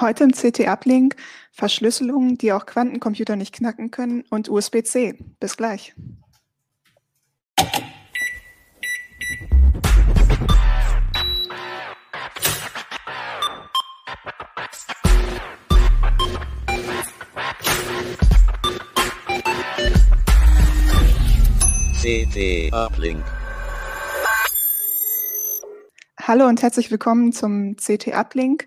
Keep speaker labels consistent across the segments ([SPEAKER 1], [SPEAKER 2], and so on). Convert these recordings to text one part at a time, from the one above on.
[SPEAKER 1] Heute im CT-Uplink Verschlüsselungen, die auch Quantencomputer nicht knacken können und USB-C. Bis gleich.
[SPEAKER 2] CT Uplink.
[SPEAKER 1] Hallo und herzlich willkommen zum CT Uplink.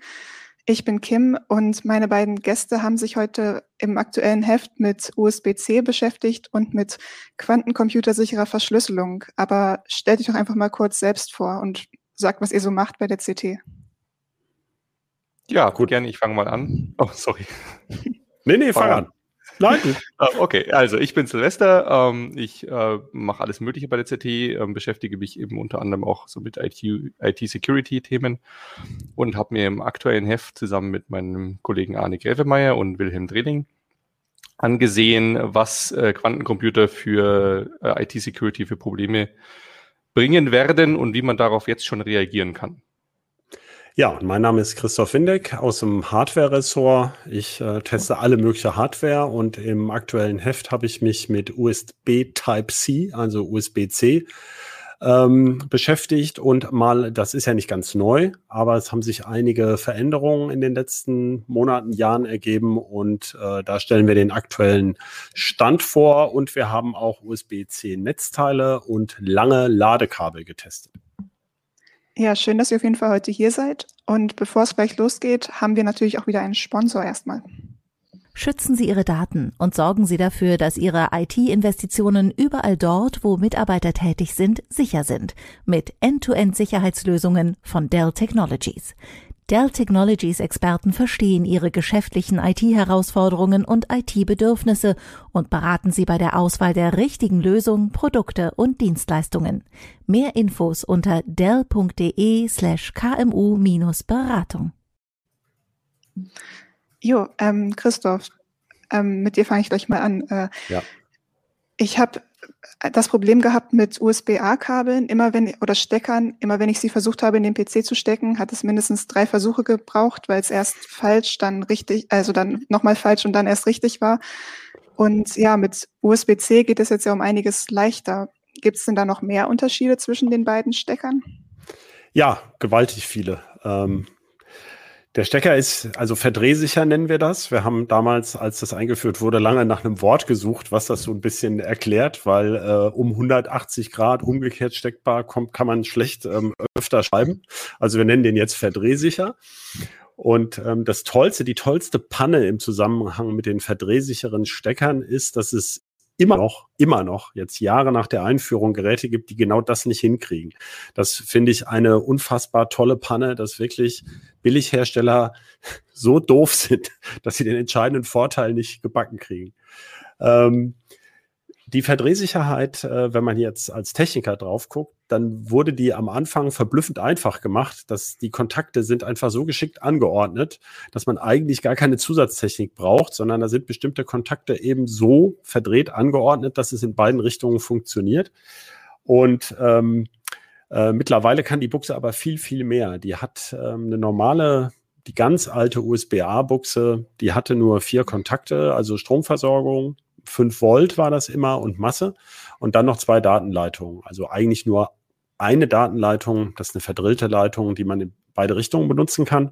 [SPEAKER 1] Ich bin Kim und meine beiden Gäste haben sich heute im aktuellen Heft mit USB-C beschäftigt und mit quantencomputersicherer Verschlüsselung. Aber stellt euch doch einfach mal kurz selbst vor und sagt, was ihr so macht bei der CT.
[SPEAKER 3] Ja, gut, gerne. Ich fange mal an. Oh, sorry.
[SPEAKER 4] nee, nee, fang an.
[SPEAKER 3] Nein. Ah, okay, also ich bin Silvester. Ähm, ich äh, mache alles Mögliche bei der CT, ähm, beschäftige mich eben unter anderem auch so mit IT-Security-Themen und habe mir im aktuellen Heft zusammen mit meinem Kollegen Arne Gräfemeier und Wilhelm Drehling angesehen, was äh, Quantencomputer für äh, IT-Security für Probleme bringen werden und wie man darauf jetzt schon reagieren kann.
[SPEAKER 4] Ja, mein Name ist Christoph Windeck aus dem Hardware-Ressort. Ich äh, teste alle mögliche Hardware und im aktuellen Heft habe ich mich mit USB Type-C, also USB-C, ähm, beschäftigt und mal, das ist ja nicht ganz neu, aber es haben sich einige Veränderungen in den letzten Monaten, Jahren ergeben und äh, da stellen wir den aktuellen Stand vor und wir haben auch USB-C Netzteile und lange Ladekabel getestet.
[SPEAKER 1] Ja, schön, dass ihr auf jeden Fall heute hier seid. Und bevor es gleich losgeht, haben wir natürlich auch wieder einen Sponsor erstmal.
[SPEAKER 5] Schützen Sie Ihre Daten und sorgen Sie dafür, dass Ihre IT-Investitionen überall dort, wo Mitarbeiter tätig sind, sicher sind. Mit End-to-End-Sicherheitslösungen von Dell Technologies. Dell Technologies Experten verstehen ihre geschäftlichen IT-Herausforderungen und IT-Bedürfnisse und beraten sie bei der Auswahl der richtigen Lösung, Produkte und Dienstleistungen. Mehr Infos unter dell.de slash kmu-beratung.
[SPEAKER 1] Jo, ähm, Christoph, ähm, mit dir fange ich gleich mal an. Äh, ja. Ich habe das Problem gehabt mit USB-A-Kabeln, immer wenn oder Steckern, immer wenn ich sie versucht habe, in den PC zu stecken, hat es mindestens drei Versuche gebraucht, weil es erst falsch, dann richtig, also dann nochmal falsch und dann erst richtig war. Und ja, mit USB-C geht es jetzt ja um einiges leichter. Gibt es denn da noch mehr Unterschiede zwischen den beiden Steckern?
[SPEAKER 4] Ja, gewaltig viele. Ähm, der Stecker ist also verdrehsicher, nennen wir das. Wir haben damals, als das eingeführt wurde, lange nach einem Wort gesucht, was das so ein bisschen erklärt, weil äh, um 180 Grad umgekehrt steckbar kommt, kann man schlecht ähm, öfter schreiben. Also wir nennen den jetzt verdrehsicher. Und ähm, das Tollste, die tollste Panne im Zusammenhang mit den verdrehsicheren Steckern ist, dass es immer noch, immer noch, jetzt Jahre nach der Einführung Geräte gibt, die genau das nicht hinkriegen. Das finde ich eine unfassbar tolle Panne, dass wirklich Billighersteller so doof sind, dass sie den entscheidenden Vorteil nicht gebacken kriegen. Ähm, die Verdrehsicherheit, äh, wenn man jetzt als Techniker drauf guckt, dann wurde die am Anfang verblüffend einfach gemacht, dass die Kontakte sind einfach so geschickt angeordnet, dass man eigentlich gar keine Zusatztechnik braucht, sondern da sind bestimmte Kontakte eben so verdreht angeordnet, dass es in beiden Richtungen funktioniert. Und ähm, äh, mittlerweile kann die Buchse aber viel, viel mehr. Die hat ähm, eine normale die ganz alte USB-A-Buchse, die hatte nur vier Kontakte, also Stromversorgung, 5 Volt war das immer und Masse und dann noch zwei Datenleitungen. Also eigentlich nur eine Datenleitung, das ist eine verdrillte Leitung, die man in beide Richtungen benutzen kann.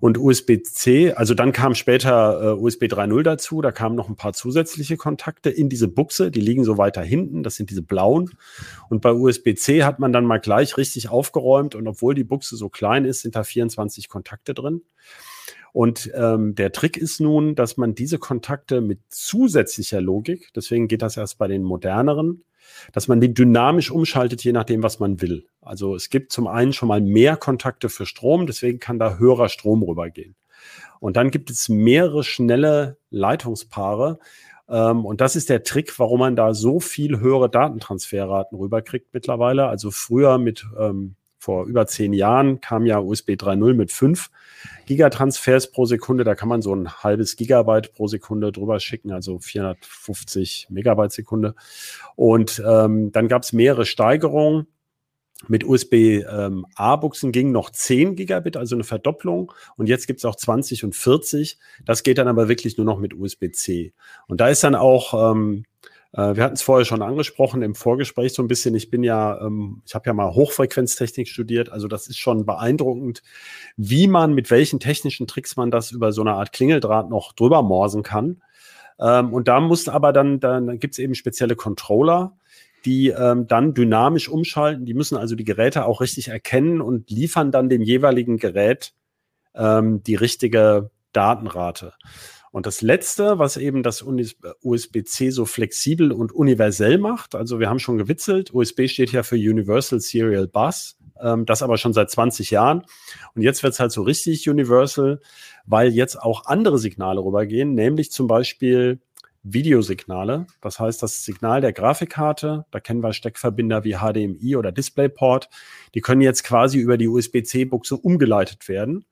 [SPEAKER 4] Und USB-C, also dann kam später äh, USB 3.0 dazu, da kamen noch ein paar zusätzliche Kontakte in diese Buchse, die liegen so weiter hinten, das sind diese blauen. Und bei USB-C hat man dann mal gleich richtig aufgeräumt und obwohl die Buchse so klein ist, sind da 24 Kontakte drin. Und ähm, der Trick ist nun, dass man diese Kontakte mit zusätzlicher Logik, deswegen geht das erst bei den moderneren, dass man die dynamisch umschaltet, je nachdem, was man will. Also es gibt zum einen schon mal mehr Kontakte für Strom, deswegen kann da höherer Strom rübergehen. Und dann gibt es mehrere schnelle Leitungspaare. Ähm, und das ist der Trick, warum man da so viel höhere Datentransferraten rüberkriegt mittlerweile. Also früher mit ähm, vor über zehn Jahren kam ja USB 3.0 mit fünf Gigatransfers pro Sekunde. Da kann man so ein halbes Gigabyte pro Sekunde drüber schicken, also 450 Megabyte Sekunde. Und ähm, dann gab es mehrere Steigerungen. Mit USB-A-Buchsen ähm, ging noch 10 Gigabit, also eine Verdopplung. Und jetzt gibt es auch 20 und 40. Das geht dann aber wirklich nur noch mit USB-C. Und da ist dann auch, ähm, äh, wir hatten es vorher schon angesprochen im Vorgespräch so ein bisschen. Ich bin ja, ähm, ich habe ja mal Hochfrequenztechnik studiert. Also das ist schon beeindruckend, wie man mit welchen technischen Tricks man das über so eine Art Klingeldraht noch drüber morsen kann. Ähm, und da muss aber dann, dann gibt es eben spezielle Controller, die ähm, dann dynamisch umschalten. Die müssen also die Geräte auch richtig erkennen und liefern dann dem jeweiligen Gerät die richtige Datenrate. Und das Letzte, was eben das USB-C so flexibel und universell macht, also wir haben schon gewitzelt, USB steht ja für Universal Serial Bus, ähm, das aber schon seit 20 Jahren. Und jetzt wird es halt so richtig universal, weil jetzt auch andere Signale rübergehen, nämlich zum Beispiel Videosignale. Das heißt, das Signal der Grafikkarte, da kennen wir Steckverbinder wie HDMI oder DisplayPort, die können jetzt quasi über die USB-C-Buchse umgeleitet werden.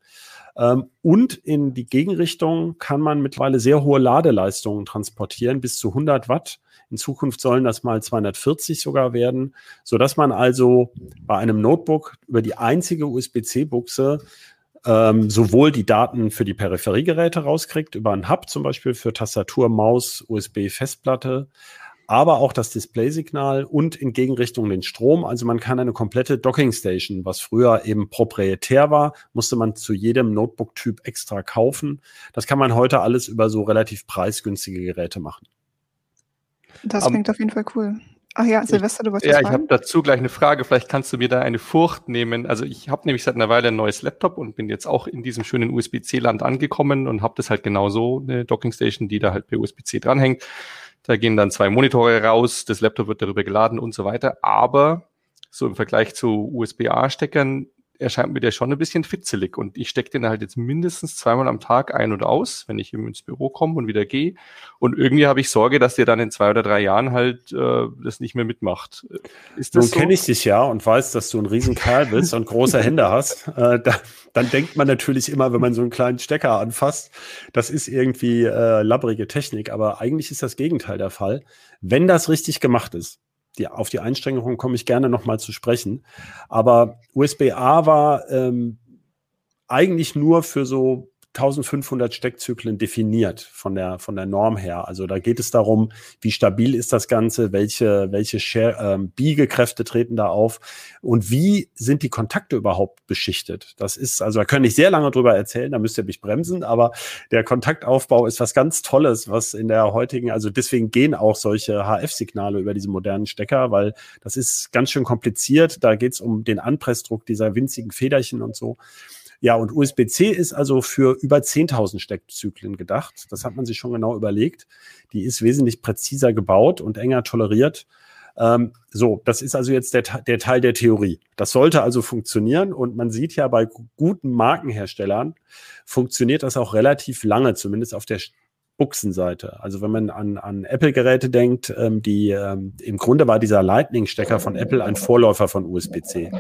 [SPEAKER 4] Ähm, und in die Gegenrichtung kann man mittlerweile sehr hohe Ladeleistungen transportieren, bis zu 100 Watt. In Zukunft sollen das mal 240 sogar werden, so dass man also bei einem Notebook über die einzige USB-C-Buchse ähm, sowohl die Daten für die Peripheriegeräte rauskriegt, über einen Hub zum Beispiel für Tastatur, Maus, USB-Festplatte, aber auch das Display-Signal und in Gegenrichtung den Strom. Also man kann eine komplette Docking-Station, was früher eben proprietär war, musste man zu jedem Notebook-Typ extra kaufen. Das kann man heute alles über so relativ preisgünstige Geräte machen.
[SPEAKER 1] Das klingt um, auf jeden Fall cool. Ach ja, Silvester, du wolltest
[SPEAKER 3] Ja, ich habe dazu gleich eine Frage. Vielleicht kannst du mir da eine Furcht nehmen. Also ich habe nämlich seit einer Weile ein neues Laptop und bin jetzt auch in diesem schönen USB-C-Land angekommen und habe das halt genauso, eine Docking-Station, die da halt per USB-C dranhängt. Da gehen dann zwei Monitore raus, das Laptop wird darüber geladen und so weiter. Aber so im Vergleich zu USB-A-Steckern erscheint mir der schon ein bisschen fitzelig und ich stecke den halt jetzt mindestens zweimal am Tag ein und aus, wenn ich eben ins Büro komme und wieder gehe. Und irgendwie habe ich Sorge, dass der dann in zwei oder drei Jahren halt äh, das nicht mehr mitmacht.
[SPEAKER 4] Ist das Nun so? kenne ich dich ja und weiß, dass du ein Riesenkerl bist und große Hände hast. Äh, da, dann denkt man natürlich immer, wenn man so einen kleinen Stecker anfasst, das ist irgendwie äh, labbrige Technik, aber eigentlich ist das Gegenteil der Fall, wenn das richtig gemacht ist die, auf die Einschränkungen komme ich gerne nochmal zu sprechen. Aber USB-A war ähm, eigentlich nur für so 1500 Steckzyklen definiert von der, von der Norm her. Also da geht es darum, wie stabil ist das Ganze, welche, welche Share, ähm, Biegekräfte treten da auf und wie sind die Kontakte überhaupt beschichtet. Das ist, also da kann ich sehr lange drüber erzählen, da müsst ihr mich bremsen, aber der Kontaktaufbau ist was ganz Tolles, was in der heutigen, also deswegen gehen auch solche HF-Signale über diese modernen Stecker, weil das ist ganz schön kompliziert. Da geht es um den Anpressdruck dieser winzigen Federchen und so. Ja, und USB-C ist also für über 10.000 Steckzyklen gedacht. Das hat man sich schon genau überlegt. Die ist wesentlich präziser gebaut und enger toleriert. Ähm, so, das ist also jetzt der, der Teil der Theorie. Das sollte also funktionieren und man sieht ja bei guten Markenherstellern funktioniert das auch relativ lange, zumindest auf der Buchsenseite. Also wenn man an, an Apple-Geräte denkt, ähm, die ähm, im Grunde war dieser Lightning-Stecker von Apple ein Vorläufer von USB-C.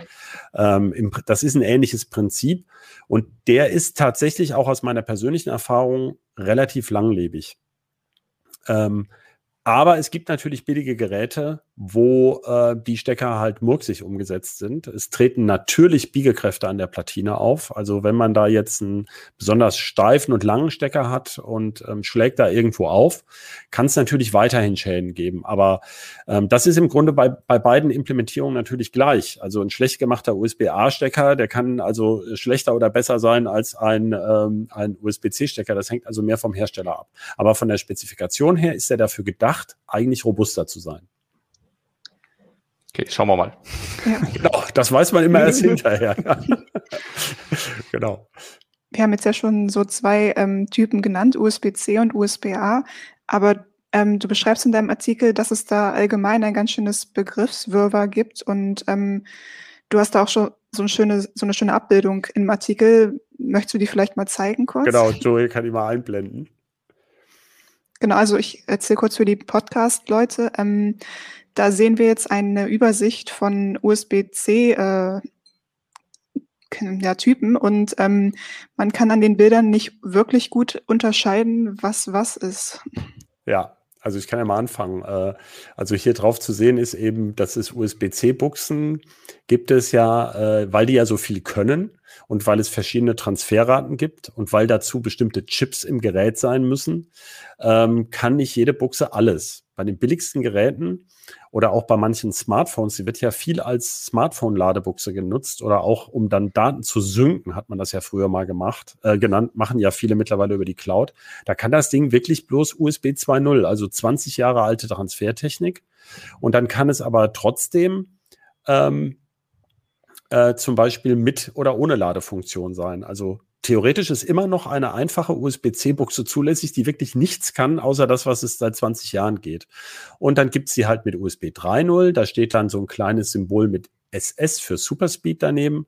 [SPEAKER 4] Ähm, das ist ein ähnliches Prinzip und der ist tatsächlich auch aus meiner persönlichen Erfahrung relativ langlebig. Ähm, aber es gibt natürlich billige Geräte, wo äh, die Stecker halt murksig umgesetzt sind. Es treten natürlich Biegekräfte an der Platine auf. Also wenn man da jetzt einen besonders steifen und langen Stecker hat und ähm, schlägt da irgendwo auf, kann es natürlich weiterhin Schäden geben. Aber ähm, das ist im Grunde bei, bei beiden Implementierungen natürlich gleich. Also ein schlecht gemachter USB-A-Stecker, der kann also schlechter oder besser sein als ein, ähm, ein USB-C-Stecker. Das hängt also mehr vom Hersteller ab. Aber von der Spezifikation her ist er dafür gedacht, eigentlich robuster zu sein.
[SPEAKER 3] Okay, schauen wir mal.
[SPEAKER 4] Ja. Genau, das weiß man immer erst hinterher.
[SPEAKER 1] genau. Wir haben jetzt ja schon so zwei ähm, Typen genannt, USB-C und USB-A, aber ähm, du beschreibst in deinem Artikel, dass es da allgemein ein ganz schönes Begriffswirrwarr gibt und ähm, du hast da auch schon so eine schöne, so eine schöne Abbildung im Artikel. Möchtest du die vielleicht mal zeigen kurz?
[SPEAKER 4] Genau, Joey kann die mal einblenden.
[SPEAKER 1] Genau, also ich erzähle kurz für die Podcast-Leute. Ähm, da sehen wir jetzt eine Übersicht von USB-C äh, ja, Typen und ähm, man kann an den Bildern nicht wirklich gut unterscheiden, was was ist.
[SPEAKER 4] Ja, Also ich kann ja mal anfangen. Äh, also hier drauf zu sehen ist eben, dass es USB-C-Buchsen gibt es ja, äh, weil die ja so viel können und weil es verschiedene Transferraten gibt und weil dazu bestimmte Chips im Gerät sein müssen, ähm, kann nicht jede Buchse alles. Bei den billigsten Geräten oder auch bei manchen Smartphones, die wird ja viel als Smartphone-Ladebuchse genutzt oder auch um dann Daten zu synken, hat man das ja früher mal gemacht, äh, genannt, machen ja viele mittlerweile über die Cloud. Da kann das Ding wirklich bloß USB 2.0, also 20 Jahre alte Transfertechnik. Und dann kann es aber trotzdem ähm, äh, zum Beispiel mit oder ohne Ladefunktion sein. Also theoretisch ist immer noch eine einfache USB-C-Buchse zulässig, die wirklich nichts kann, außer das, was es seit 20 Jahren geht. Und dann gibt es sie halt mit USB 3.0. Da steht dann so ein kleines Symbol mit SS für Superspeed daneben.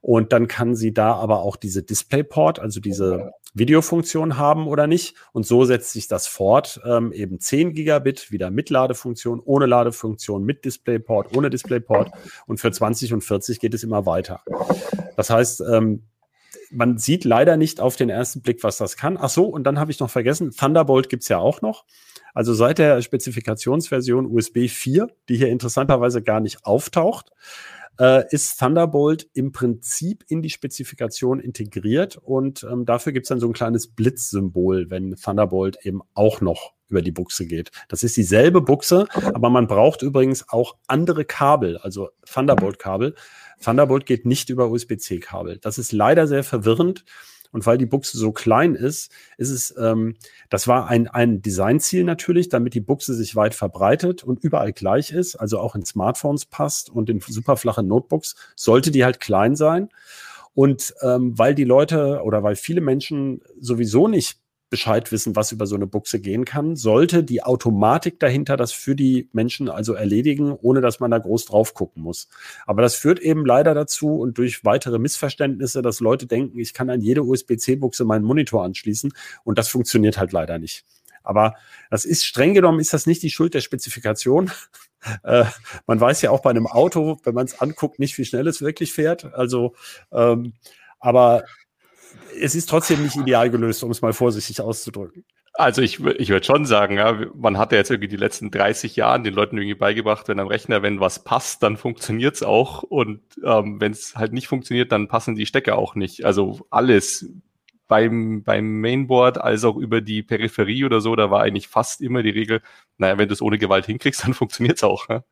[SPEAKER 4] Und dann kann sie da aber auch diese DisplayPort, also diese Videofunktion haben oder nicht. Und so setzt sich das fort. Ähm, eben 10 Gigabit, wieder mit Ladefunktion, ohne Ladefunktion, mit DisplayPort, ohne DisplayPort. Und für 20 und 40 geht es immer weiter. Das heißt, ähm, man sieht leider nicht auf den ersten Blick, was das kann. Ach so, und dann habe ich noch vergessen, Thunderbolt gibt's ja auch noch. Also seit der Spezifikationsversion USB 4, die hier interessanterweise gar nicht auftaucht, äh, ist Thunderbolt im Prinzip in die Spezifikation integriert und ähm, dafür gibt's dann so ein kleines Blitzsymbol, wenn Thunderbolt eben auch noch über die Buchse geht. Das ist dieselbe Buchse, aber man braucht übrigens auch andere Kabel, also Thunderbolt-Kabel. Thunderbolt geht nicht über USB-C-Kabel. Das ist leider sehr verwirrend. Und weil die Buchse so klein ist, ist es, ähm, das war ein, ein Designziel natürlich, damit die Buchse sich weit verbreitet und überall gleich ist, also auch in Smartphones passt und in superflachen Notebooks, sollte die halt klein sein. Und ähm, weil die Leute oder weil viele Menschen sowieso nicht Bescheid wissen, was über so eine Buchse gehen kann, sollte die Automatik dahinter das für die Menschen also erledigen, ohne dass man da groß drauf gucken muss. Aber das führt eben leider dazu und durch weitere Missverständnisse, dass Leute denken, ich kann an jede USB-C-Buchse meinen Monitor anschließen und das funktioniert halt leider nicht. Aber das ist streng genommen, ist das nicht die Schuld der Spezifikation. äh, man weiß ja auch bei einem Auto, wenn man es anguckt, nicht, wie schnell es wirklich fährt. Also, ähm, aber es ist trotzdem nicht ideal gelöst, um es mal vorsichtig auszudrücken.
[SPEAKER 3] Also ich, ich würde schon sagen, ja, man hat ja jetzt irgendwie die letzten 30 Jahre den Leuten irgendwie beigebracht, wenn am Rechner, wenn was passt, dann funktioniert's auch. Und ähm, wenn es halt nicht funktioniert, dann passen die Stecker auch nicht. Also alles beim, beim Mainboard als auch über die Peripherie oder so, da war eigentlich fast immer die Regel, naja, wenn du es ohne Gewalt hinkriegst, dann funktioniert's auch.
[SPEAKER 4] Ne?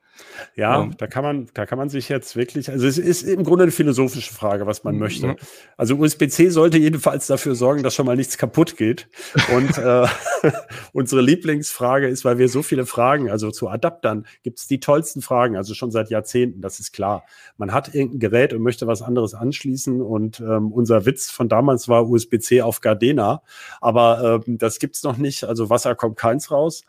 [SPEAKER 4] Ja, ja, da kann man, da kann man sich jetzt wirklich, also es ist im Grunde eine philosophische Frage, was man mhm. möchte. Also USB-C sollte jedenfalls dafür sorgen, dass schon mal nichts kaputt geht. Und äh, unsere Lieblingsfrage ist, weil wir so viele Fragen, also zu Adaptern gibt es die tollsten Fragen, also schon seit Jahrzehnten, das ist klar. Man hat irgendein Gerät und möchte was anderes anschließen und ähm, unser Witz von damals war USB-C auf Gardena, aber ähm, das gibt's noch nicht, also Wasser kommt keins raus.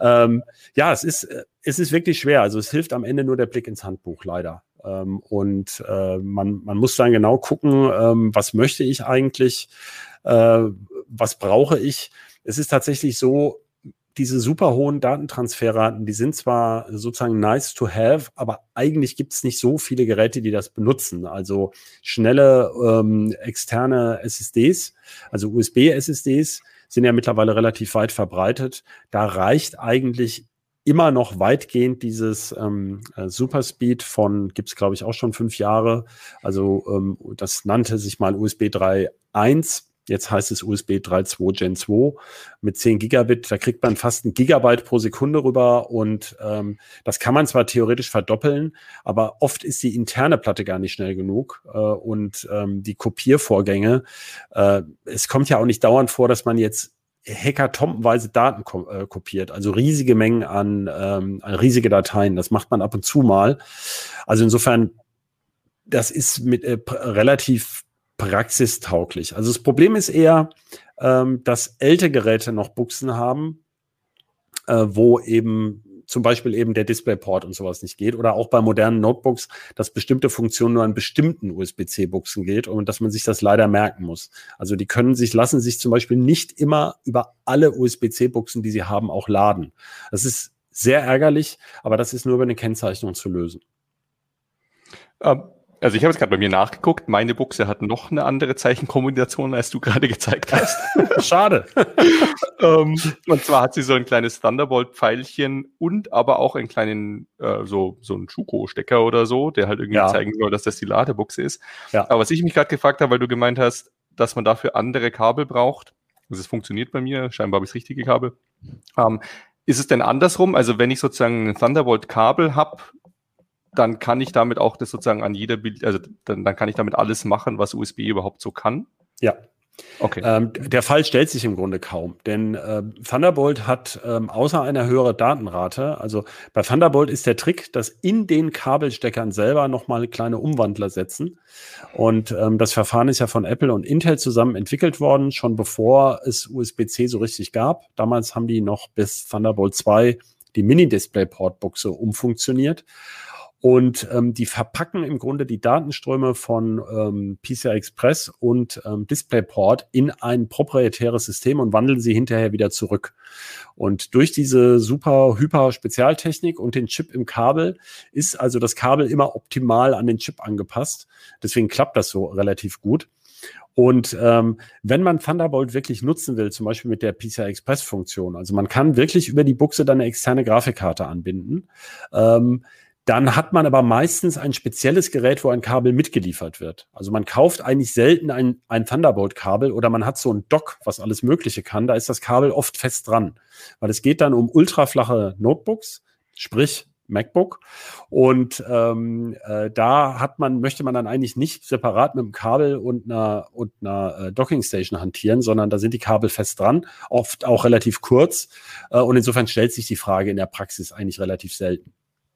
[SPEAKER 4] Ähm, ja, es ist, es ist wirklich schwer. Also es hilft am Ende nur der Blick ins Handbuch, leider. Ähm, und äh, man, man muss dann genau gucken, ähm, was möchte ich eigentlich, äh, was brauche ich. Es ist tatsächlich so, diese super hohen Datentransferraten, die sind zwar sozusagen nice to have, aber eigentlich gibt es nicht so viele Geräte, die das benutzen. Also schnelle ähm, externe SSDs, also USB-SSDs, sind ja mittlerweile relativ weit verbreitet. Da reicht eigentlich immer noch weitgehend dieses ähm, äh, Superspeed von, gibt's glaube ich auch schon fünf Jahre. Also ähm, das nannte sich mal USB 3.1. Jetzt heißt es USB 3.2 Gen 2 mit 10 Gigabit. Da kriegt man fast ein Gigabyte pro Sekunde rüber und ähm, das kann man zwar theoretisch verdoppeln, aber oft ist die interne Platte gar nicht schnell genug äh, und ähm, die Kopiervorgänge. Äh, es kommt ja auch nicht dauernd vor, dass man jetzt hackatombenweise Daten ko äh, kopiert, also riesige Mengen an, ähm, an riesige Dateien. Das macht man ab und zu mal. Also insofern, das ist mit äh, relativ praxistauglich. Also das Problem ist eher, ähm, dass ältere Geräte noch Buchsen haben, äh, wo eben zum Beispiel eben der DisplayPort und sowas nicht geht oder auch bei modernen Notebooks, dass bestimmte Funktionen nur an bestimmten USB-C-Buchsen geht und dass man sich das leider merken muss. Also die können sich, lassen sich zum Beispiel nicht immer über alle USB-C-Buchsen, die sie haben, auch laden. Das ist sehr ärgerlich, aber das ist nur über eine Kennzeichnung zu lösen.
[SPEAKER 3] Ähm, Also ich habe jetzt gerade bei mir nachgeguckt, meine Buchse hat noch eine andere Zeichenkombination, als du gerade gezeigt hast.
[SPEAKER 4] Schade.
[SPEAKER 3] um, ähm, und zwar hat sie so ein kleines Thunderbolt-Pfeilchen und aber auch einen kleinen, äh, so, so einen Schuko-Stecker oder so, der halt irgendwie ja. zeigen soll, dass das die Ladebuchse ist. Ja. Aber was ich mich gerade gefragt habe, weil du gemeint hast, dass man dafür andere Kabel braucht, also es funktioniert bei mir, scheinbar habe ich das richtige Kabel. Ähm, ist es denn andersrum? Also wenn ich sozusagen ein Thunderbolt-Kabel habe, dann kann ich damit auch das sozusagen an jeder, also dann, dann kann ich damit alles machen, was USB überhaupt so kann.
[SPEAKER 4] Ja, Okay. Ähm, der Fall stellt sich im Grunde kaum, denn äh, Thunderbolt hat ähm, außer einer höheren Datenrate, also bei Thunderbolt ist der Trick, dass in den Kabelsteckern selber nochmal kleine Umwandler setzen. Und ähm, das Verfahren ist ja von Apple und Intel zusammen entwickelt worden, schon bevor es USB-C so richtig gab. Damals haben die noch bis Thunderbolt 2 die Mini-Display-Port-Buchse umfunktioniert. Und ähm, die verpacken im Grunde die Datenströme von ähm, PCI Express und ähm, DisplayPort in ein proprietäres System und wandeln sie hinterher wieder zurück. Und durch diese super hyper Spezialtechnik und den Chip im Kabel ist also das Kabel immer optimal an den Chip angepasst. Deswegen klappt das so relativ gut. Und ähm, wenn man Thunderbolt wirklich nutzen will, zum Beispiel mit der PCI Express Funktion, also man kann wirklich über die Buchse dann eine externe Grafikkarte anbinden. Ähm, dann hat man aber meistens ein spezielles Gerät, wo ein Kabel mitgeliefert wird. Also man kauft eigentlich selten ein, ein Thunderbolt-Kabel oder man hat so ein Dock, was alles Mögliche kann. Da ist das Kabel oft fest dran, weil es geht dann um ultraflache Notebooks, sprich MacBook. Und ähm, äh, da hat man, möchte man dann eigentlich nicht separat mit einem Kabel und einer, und einer äh, Dockingstation hantieren, sondern da sind die Kabel fest dran, oft auch relativ kurz. Äh, und insofern stellt sich die Frage in der Praxis eigentlich relativ selten.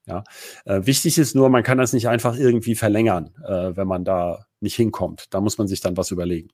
[SPEAKER 4] Ja, äh, wichtig ist nur, man kann das nicht einfach irgendwie verlängern, äh, wenn man da nicht hinkommt. Da muss man sich dann was überlegen.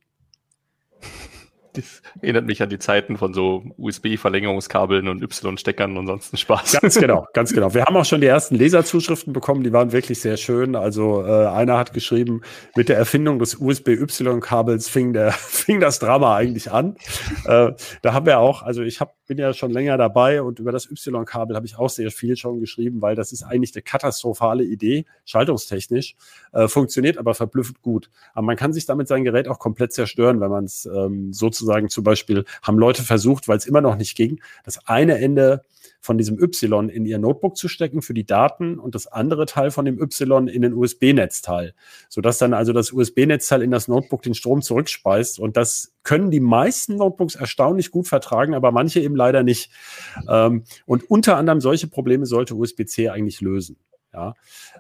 [SPEAKER 3] Das erinnert mich an die Zeiten von so USB-Verlängerungskabeln und Y-Steckern und sonst Spaß.
[SPEAKER 4] Ganz genau, ganz genau. Wir haben auch schon die ersten Leserzuschriften bekommen, die waren wirklich sehr schön. Also äh, einer hat geschrieben, mit der Erfindung des USB-Y-Kabels fing, der, fing das Drama eigentlich an. äh, da haben wir auch, also ich hab, bin ja schon länger dabei und über das Y-Kabel habe ich auch sehr viel schon geschrieben, weil das ist eigentlich eine katastrophale Idee, schaltungstechnisch, äh, funktioniert aber verblüffend gut. Aber man kann sich damit sein Gerät auch komplett zerstören, wenn man es ähm, sozusagen sozusagen zum Beispiel, haben Leute versucht, weil es immer noch nicht ging, das eine Ende von diesem Y in ihr Notebook zu stecken für die Daten und das andere Teil von dem Y in den USB-Netzteil, sodass dann also das USB-Netzteil in das Notebook den Strom zurückspeist und das können die meisten Notebooks erstaunlich gut vertragen, aber manche eben leider nicht. Ähm, und unter anderem solche Probleme sollte USB-C eigentlich lösen. Ja,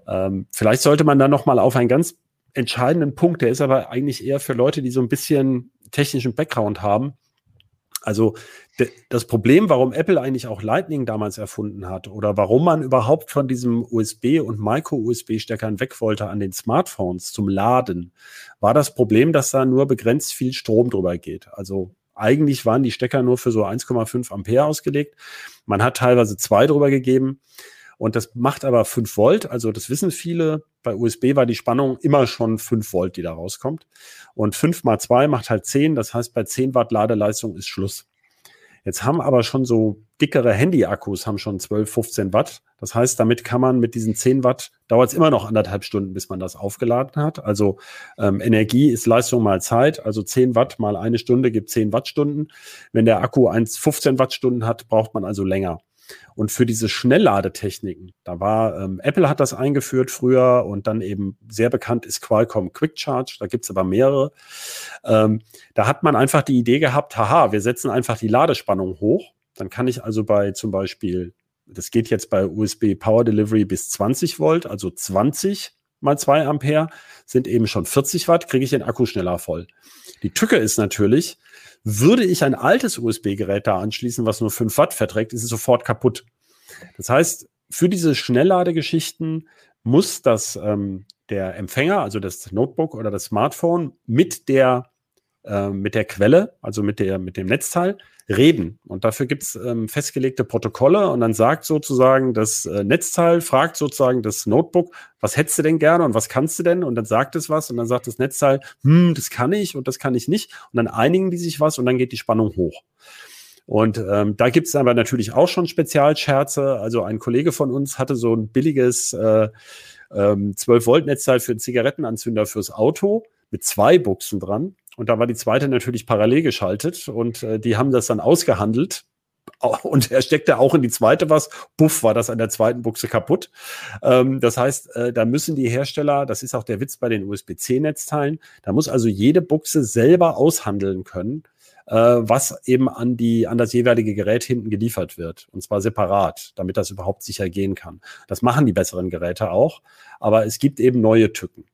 [SPEAKER 4] ähm, vielleicht sollte man dann noch mal auf einen ganz entscheidenden Punkt, der ist aber eigentlich eher für Leute, die so ein bisschen technischen Background haben. Also das Problem, warum Apple eigentlich auch Lightning damals erfunden hat oder warum man überhaupt von diesem USB- und Micro-USB-Steckern weg wollte an den Smartphones zum Laden, war das Problem, dass da nur begrenzt viel Strom drüber geht. Also eigentlich waren die Stecker nur für so 1,5 Ampere ausgelegt. Man hat teilweise zwei drüber gegeben. Und das macht aber 5 Volt, also das wissen viele. Bei USB war die Spannung immer schon 5 Volt, die da rauskommt. Und 5 mal 2 macht halt 10, das heißt, bei 10 Watt Ladeleistung ist Schluss. Jetzt haben aber schon so dickere Handy-Akkus haben schon 12, 15 Watt. Das heißt, damit kann man mit diesen 10 Watt, dauert es immer noch anderthalb Stunden, bis man das aufgeladen hat. Also ähm, Energie ist Leistung mal Zeit. Also 10 Watt mal eine Stunde gibt 10 Wattstunden. Wenn der Akku 1, 15 Wattstunden hat, braucht man also länger. Und für diese Schnellladetechniken, da war, ähm, Apple hat das eingeführt früher und dann eben sehr bekannt ist Qualcomm Quick Charge, da gibt's aber mehrere. Ähm, da hat man einfach die Idee gehabt, haha, wir setzen einfach die Ladespannung hoch. Dann kann ich also bei zum Beispiel, das geht jetzt bei USB Power Delivery bis 20 Volt, also 20 mal 2 Ampere sind eben schon 40 Watt, kriege ich den Akku schneller voll. Die Tücke ist natürlich, würde ich ein altes USB-Gerät da anschließen, was nur 5 Watt verträgt, ist es sofort kaputt. Das heißt, für diese Schnellladegeschichten muss das ähm, der Empfänger, also das Notebook oder das Smartphone, mit der äh, mit der Quelle, also mit, der, mit dem Netzteil, reden. Und dafür gibt es ähm, festgelegte Protokolle und dann sagt sozusagen das äh, Netzteil, fragt sozusagen das Notebook, was hättest du denn gerne und was kannst du denn? Und dann sagt es was und dann sagt das Netzteil, hm, das kann ich und das kann ich nicht. Und dann einigen die sich was und dann geht die Spannung hoch. Und ähm, da gibt es aber natürlich auch schon Spezialscherze. Also ein Kollege von uns hatte so ein billiges äh, ähm, 12 Volt Netzteil für einen Zigarettenanzünder fürs Auto mit zwei Buchsen dran. Und da war die zweite natürlich parallel geschaltet und äh, die haben das dann ausgehandelt. Und er steckte auch in die zweite was. Buff, war das an der zweiten Buchse kaputt. Ähm, das heißt, äh, da müssen die Hersteller, das ist auch der Witz bei den USB-C-Netzteilen, da muss also jede Buchse selber aushandeln können, äh, was eben an die, an das jeweilige Gerät hinten geliefert wird. Und zwar separat, damit das überhaupt sicher gehen kann. Das machen die besseren Geräte auch. Aber es gibt eben neue Tücken.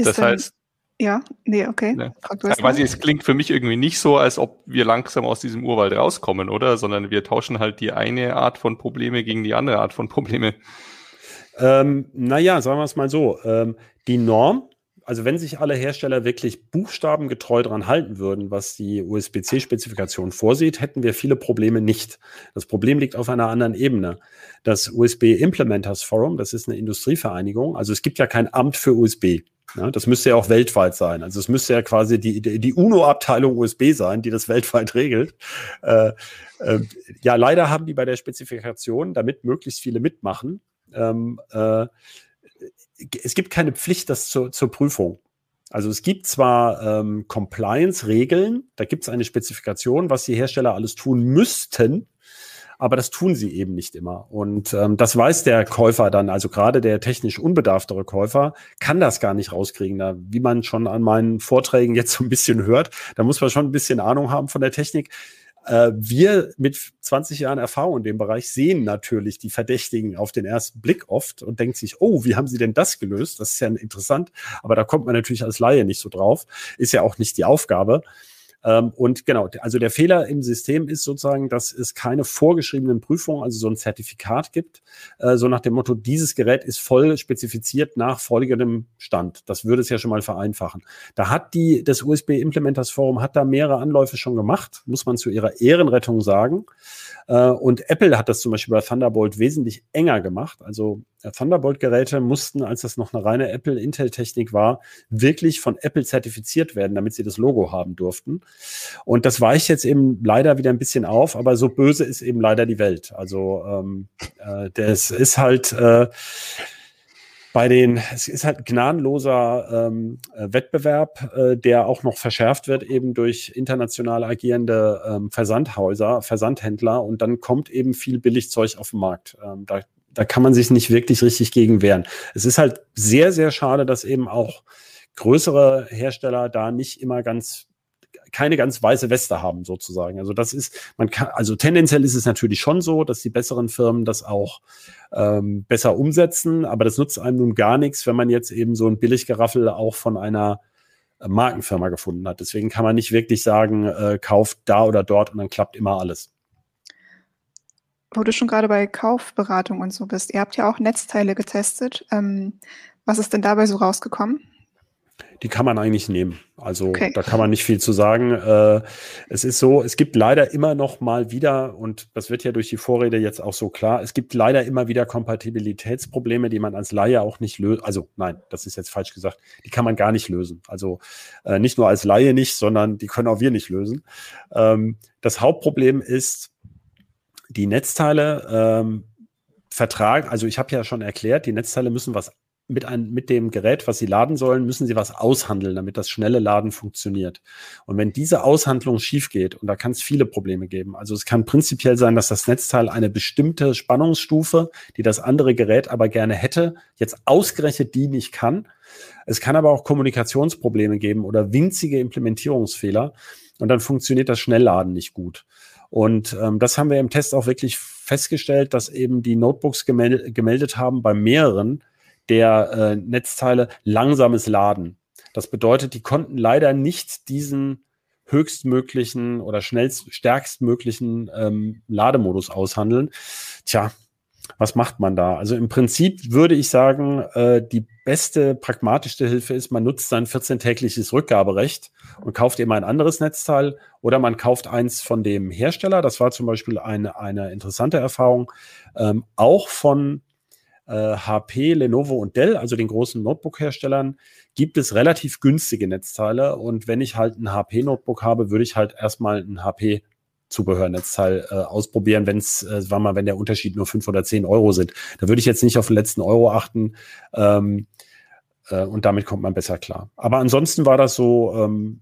[SPEAKER 1] Ist das heißt, ja, nee, okay.
[SPEAKER 3] Ne? Ja, weiß ich, es klingt für mich irgendwie nicht so, als ob wir langsam aus diesem Urwald rauskommen, oder? Sondern wir tauschen halt die eine Art von Probleme gegen die andere Art von Probleme.
[SPEAKER 4] Ähm, naja, sagen wir es mal so. Ähm, die Norm, also wenn sich alle Hersteller wirklich buchstabengetreu daran halten würden, was die USB-C-Spezifikation vorsieht, hätten wir viele Probleme nicht. Das Problem liegt auf einer anderen Ebene. Das USB Implementers Forum, das ist eine Industrievereinigung, also es gibt ja kein Amt für USB. Ja, das müsste ja auch weltweit sein. Also es müsste ja quasi die, die UNO-Abteilung USB sein, die das weltweit regelt. Äh, äh, ja, leider haben die bei der Spezifikation, damit möglichst viele mitmachen, ähm, äh, es gibt keine Pflicht das zur, zur Prüfung. Also es gibt zwar ähm, Compliance-Regeln, da gibt es eine Spezifikation, was die Hersteller alles tun müssten, aber das tun sie eben nicht immer. Und ähm, das weiß der Käufer dann, also gerade der technisch unbedarftere Käufer, kann das gar nicht rauskriegen. Da, wie man schon an meinen Vorträgen jetzt so ein bisschen hört, da muss man schon ein bisschen Ahnung haben von der Technik. Äh, wir mit 20 Jahren Erfahrung in dem Bereich sehen natürlich die Verdächtigen auf den ersten Blick oft und denkt sich, oh, wie haben sie denn das gelöst? Das ist ja interessant, aber da kommt man natürlich als Laie nicht so drauf. Ist ja auch nicht die Aufgabe. Ähm, und genau, also der Fehler im System ist sozusagen, dass es keine vorgeschriebenen Prüfungen, also so ein Zertifikat gibt, äh, so nach dem Motto, dieses Gerät ist voll spezifiziert nach folgendem Stand. Das würde es ja schon mal vereinfachen. Da hat die, das USB Implementers Forum hat da mehrere Anläufe schon gemacht, muss man zu ihrer Ehrenrettung sagen. Äh, und Apple hat das zum Beispiel bei Thunderbolt wesentlich enger gemacht. Also Thunderbolt-Geräte mussten, als das noch eine reine Apple-Intel-Technik war, wirklich von Apple zertifiziert werden, damit sie das Logo haben durften. Und das weicht jetzt eben leider wieder ein bisschen auf, aber so böse ist eben leider die Welt. Also ähm, äh, das ist halt äh, bei den, es ist halt gnadenloser ähm, äh, Wettbewerb, äh, der auch noch verschärft wird eben durch international agierende ähm, Versandhäuser, Versandhändler und dann kommt eben viel Billigzeug auf den Markt. Ähm, da da kann man sich nicht wirklich richtig gegen wehren. Es ist halt sehr, sehr schade, dass eben auch größere Hersteller da nicht immer ganz keine ganz weiße Weste haben sozusagen. Also das ist, man kann, also tendenziell ist es natürlich schon so, dass die besseren Firmen das auch ähm, besser umsetzen, aber das nutzt einem nun gar nichts, wenn man jetzt eben so ein Billiggeraffel auch von einer äh, Markenfirma gefunden hat. Deswegen kann man nicht wirklich sagen, äh, kauft da oder dort und dann klappt immer alles
[SPEAKER 1] wo du schon gerade bei Kaufberatung und so bist, ihr habt ja auch Netzteile getestet. Ähm, was ist denn dabei so rausgekommen?
[SPEAKER 4] Die kann man eigentlich nehmen. Also okay. da kann man nicht viel zu sagen. Äh, es ist so, es gibt leider immer noch mal wieder, und das wird ja durch die Vorrede jetzt auch so klar, es gibt leider immer wieder Kompatibilitätsprobleme, die man als Laie auch nicht löst. Also nein, das ist jetzt falsch gesagt. Die kann man gar nicht lösen. Also äh, nicht nur als Laie nicht, sondern die können auch wir nicht lösen. Ähm, das Hauptproblem ist, die Netzteile ähm, vertragen, also ich habe ja schon erklärt, die Netzteile müssen was mit, ein, mit dem Gerät, was sie laden sollen, müssen sie was aushandeln, damit das schnelle Laden funktioniert. Und wenn diese Aushandlung schief geht, und da kann es viele Probleme geben, also es kann prinzipiell sein, dass das Netzteil eine bestimmte Spannungsstufe, die das andere Gerät aber gerne hätte, jetzt ausgerechnet die nicht kann. Es kann aber auch Kommunikationsprobleme geben oder winzige Implementierungsfehler. Und dann funktioniert das Schnellladen nicht gut. Und ähm, das haben wir im Test auch wirklich festgestellt, dass eben die Notebooks gemel gemeldet haben bei mehreren der äh, Netzteile langsames Laden. Das bedeutet, die konnten leider nicht diesen höchstmöglichen oder schnellst, stärkstmöglichen ähm, Lademodus aushandeln. Tja, was macht man da? Also im Prinzip würde ich sagen, äh, die beste, pragmatischste Hilfe ist, man nutzt sein 14-tägliches Rückgaberecht und kauft eben ein anderes Netzteil oder man kauft eins von dem Hersteller. Das war zum Beispiel eine, eine interessante Erfahrung, ähm, auch von äh, HP, Lenovo und Dell, also den großen Notebook-Herstellern, gibt es relativ günstige Netzteile. Und wenn ich halt ein HP-Notebook habe, würde ich halt erstmal ein HP Zubehörnetzteil äh, ausprobieren, wenn es, äh, war mal, wenn der Unterschied nur fünf oder zehn Euro sind. Da würde ich jetzt nicht auf den letzten Euro achten. Ähm, äh, und damit kommt man besser klar. Aber ansonsten war das so, ähm,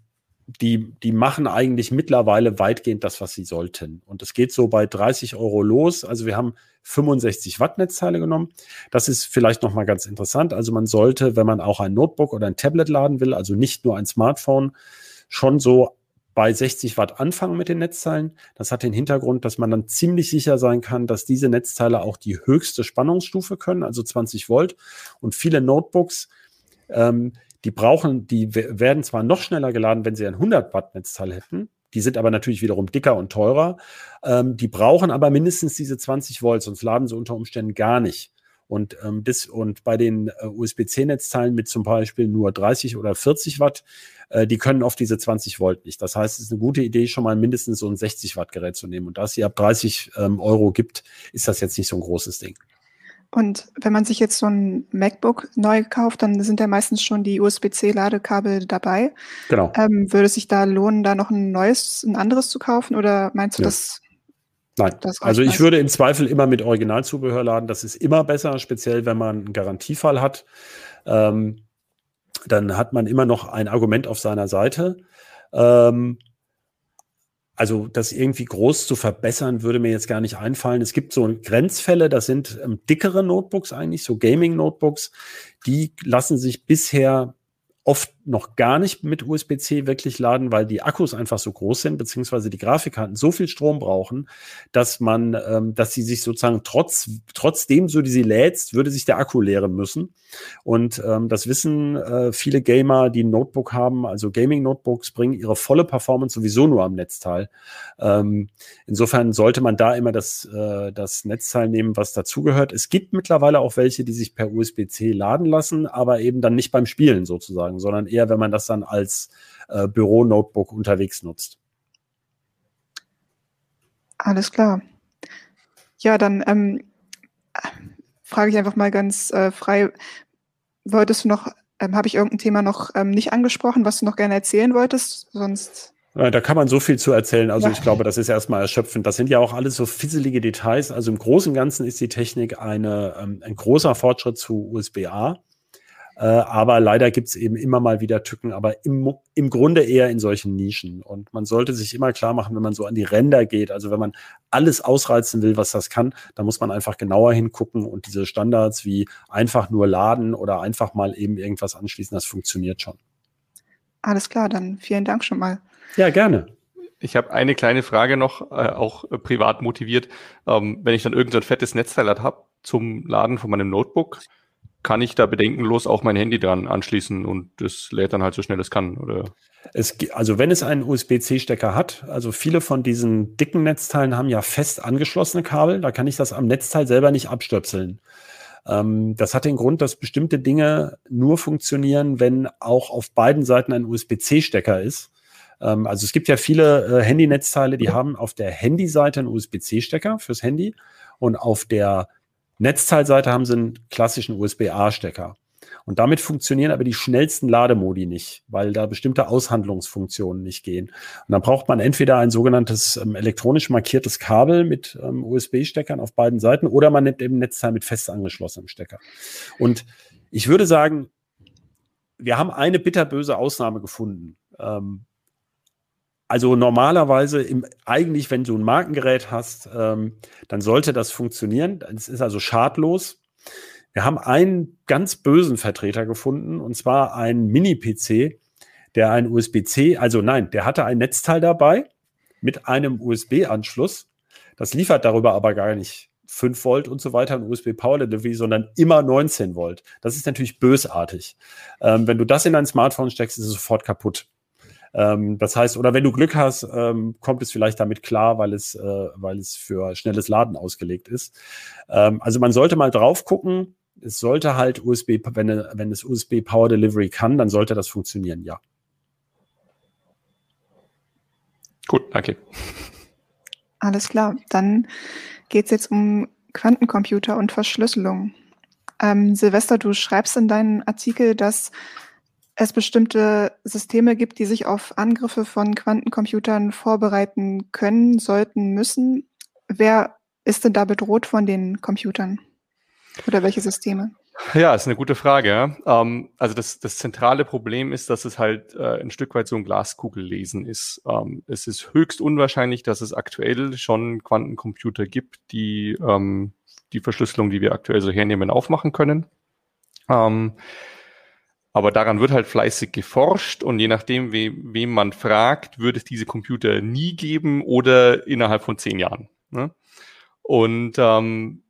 [SPEAKER 4] die, die machen eigentlich mittlerweile weitgehend das, was sie sollten. Und es geht so bei 30 Euro los. Also wir haben 65 Watt Netzteile genommen. Das ist vielleicht nochmal ganz interessant. Also man sollte, wenn man auch ein Notebook oder ein Tablet laden will, also nicht nur ein Smartphone, schon so bei 60 Watt anfangen mit den Netzteilen. Das hat den Hintergrund, dass man dann ziemlich sicher sein kann, dass diese Netzteile auch die höchste Spannungsstufe können, also 20 Volt. Und viele Notebooks, ähm, die brauchen, die werden zwar noch schneller geladen, wenn sie ein 100 Watt Netzteil hätten. Die sind aber natürlich wiederum dicker und teurer. Ähm, die brauchen aber mindestens diese 20 Volt, sonst laden sie unter Umständen gar nicht. Und, ähm, das, und bei den äh, USB-C-Netzteilen mit zum Beispiel nur 30 oder 40 Watt, äh, die können oft diese 20 Volt nicht. Das heißt, es ist eine gute Idee, schon mal mindestens so ein 60 Watt Gerät zu nehmen. Und da es sie ab 30 ähm, Euro gibt, ist das jetzt nicht so ein großes Ding.
[SPEAKER 1] Und wenn man sich jetzt so ein MacBook neu kauft, dann sind ja meistens schon die USB-C-Ladekabel dabei.
[SPEAKER 4] Genau.
[SPEAKER 1] Ähm, würde es sich da lohnen, da noch ein neues, ein anderes zu kaufen? Oder meinst du, ja. das
[SPEAKER 4] Nein, also ich würde im Zweifel immer mit Originalzubehör laden. Das ist immer besser, speziell wenn man einen Garantiefall hat. Ähm, dann hat man immer noch ein Argument auf seiner Seite. Ähm, also das irgendwie groß zu verbessern, würde mir jetzt gar nicht einfallen. Es gibt so Grenzfälle, das sind ähm, dickere Notebooks eigentlich, so Gaming-Notebooks, die lassen sich bisher oft noch gar nicht mit USB-C wirklich laden, weil die Akkus einfach so groß sind, beziehungsweise die Grafikkarten so viel Strom brauchen, dass man, ähm, dass sie sich sozusagen trotz, trotzdem, so die sie lädst, würde sich der Akku leeren müssen. Und ähm, das wissen äh, viele Gamer, die ein Notebook haben, also Gaming-Notebooks bringen ihre volle Performance sowieso nur am Netzteil. Ähm, insofern sollte man da immer das, äh, das Netzteil nehmen, was dazugehört. Es gibt mittlerweile auch welche, die sich per USB-C laden lassen, aber eben dann nicht beim Spielen sozusagen, sondern eher, wenn man das dann als äh, Büro-Notebook unterwegs nutzt.
[SPEAKER 1] Alles klar. Ja, dann ähm, frage ich einfach mal ganz äh, frei, wolltest du noch, ähm, habe ich irgendein Thema noch ähm, nicht angesprochen, was du noch gerne erzählen wolltest? Sonst.
[SPEAKER 4] Da kann man so viel zu erzählen. Also ja. ich glaube, das ist erstmal erschöpfend. Das sind ja auch alles so fisselige Details. Also im Großen und Ganzen ist die Technik eine, ähm, ein großer Fortschritt zu USB-A. Äh, aber leider gibt es eben immer mal wieder Tücken, aber im, im Grunde eher in solchen Nischen. Und man sollte sich immer klar machen, wenn man so an die Ränder geht, also wenn man alles ausreizen will, was das kann, dann muss man einfach genauer hingucken und diese Standards wie einfach nur laden oder einfach mal eben irgendwas anschließen, das funktioniert schon.
[SPEAKER 1] Alles klar, dann vielen Dank schon mal.
[SPEAKER 4] Ja, gerne.
[SPEAKER 3] Ich habe eine kleine Frage noch, äh, auch äh, privat motiviert. Ähm, wenn ich dann irgendein so fettes Netzteil habe zum Laden von meinem Notebook, kann ich da bedenkenlos auch mein Handy dran anschließen und das lädt dann halt so schnell es kann, oder?
[SPEAKER 4] Es, also wenn es einen USB-C-Stecker hat, also viele von diesen dicken Netzteilen haben ja fest angeschlossene Kabel, da kann ich das am Netzteil selber nicht abstöpseln. Ähm, das hat den Grund, dass bestimmte Dinge nur funktionieren, wenn auch auf beiden Seiten ein USB-C-Stecker ist. Ähm, also es gibt ja viele äh, Handy-Netzteile, die haben auf der Handy-Seite einen USB-C-Stecker fürs Handy und auf der Netzteilseite haben sie einen klassischen USB-A-Stecker. Und damit funktionieren aber die schnellsten Lademodi nicht, weil da bestimmte Aushandlungsfunktionen nicht gehen. Und dann braucht man entweder ein sogenanntes ähm, elektronisch markiertes Kabel mit ähm, USB-Steckern auf beiden Seiten oder man nimmt eben Netzteil mit fest angeschlossenem Stecker. Und ich würde sagen, wir haben eine bitterböse Ausnahme gefunden. Ähm, also normalerweise, im, eigentlich, wenn du ein Markengerät hast, ähm, dann sollte das funktionieren. Es ist also schadlos. Wir haben einen ganz bösen Vertreter gefunden, und zwar einen Mini-PC, der ein USB-C, also nein, der hatte ein Netzteil dabei mit einem USB-Anschluss. Das liefert darüber aber gar nicht 5 Volt und so weiter ein USB Power Delivery, sondern immer 19 Volt. Das ist natürlich bösartig. Ähm, wenn du das in dein Smartphone steckst, ist es sofort kaputt. Ähm, das heißt, oder wenn du Glück hast, ähm, kommt es vielleicht damit klar, weil es, äh, weil es für schnelles Laden ausgelegt ist. Ähm, also man sollte mal drauf gucken. Es sollte halt USB, wenn, wenn es USB Power Delivery kann, dann sollte das funktionieren, ja.
[SPEAKER 3] Gut, danke.
[SPEAKER 1] Alles klar. Dann geht es jetzt um Quantencomputer und Verschlüsselung. Ähm, Silvester, du schreibst in deinem Artikel, dass es bestimmte Systeme gibt, die sich auf Angriffe von Quantencomputern vorbereiten können, sollten, müssen. Wer ist denn da bedroht von den Computern? Oder welche Systeme?
[SPEAKER 3] Ja, ist eine gute Frage. Ähm, also das, das zentrale Problem ist, dass es halt äh, ein Stück weit so ein Glaskugellesen ist. Ähm, es ist höchst unwahrscheinlich, dass es aktuell schon Quantencomputer gibt, die ähm, die Verschlüsselung, die wir aktuell so hernehmen, aufmachen können. Aber daran wird halt fleißig geforscht und je nachdem, we wem man fragt, wird es diese Computer nie geben oder innerhalb von zehn Jahren. Ne? Und ähm,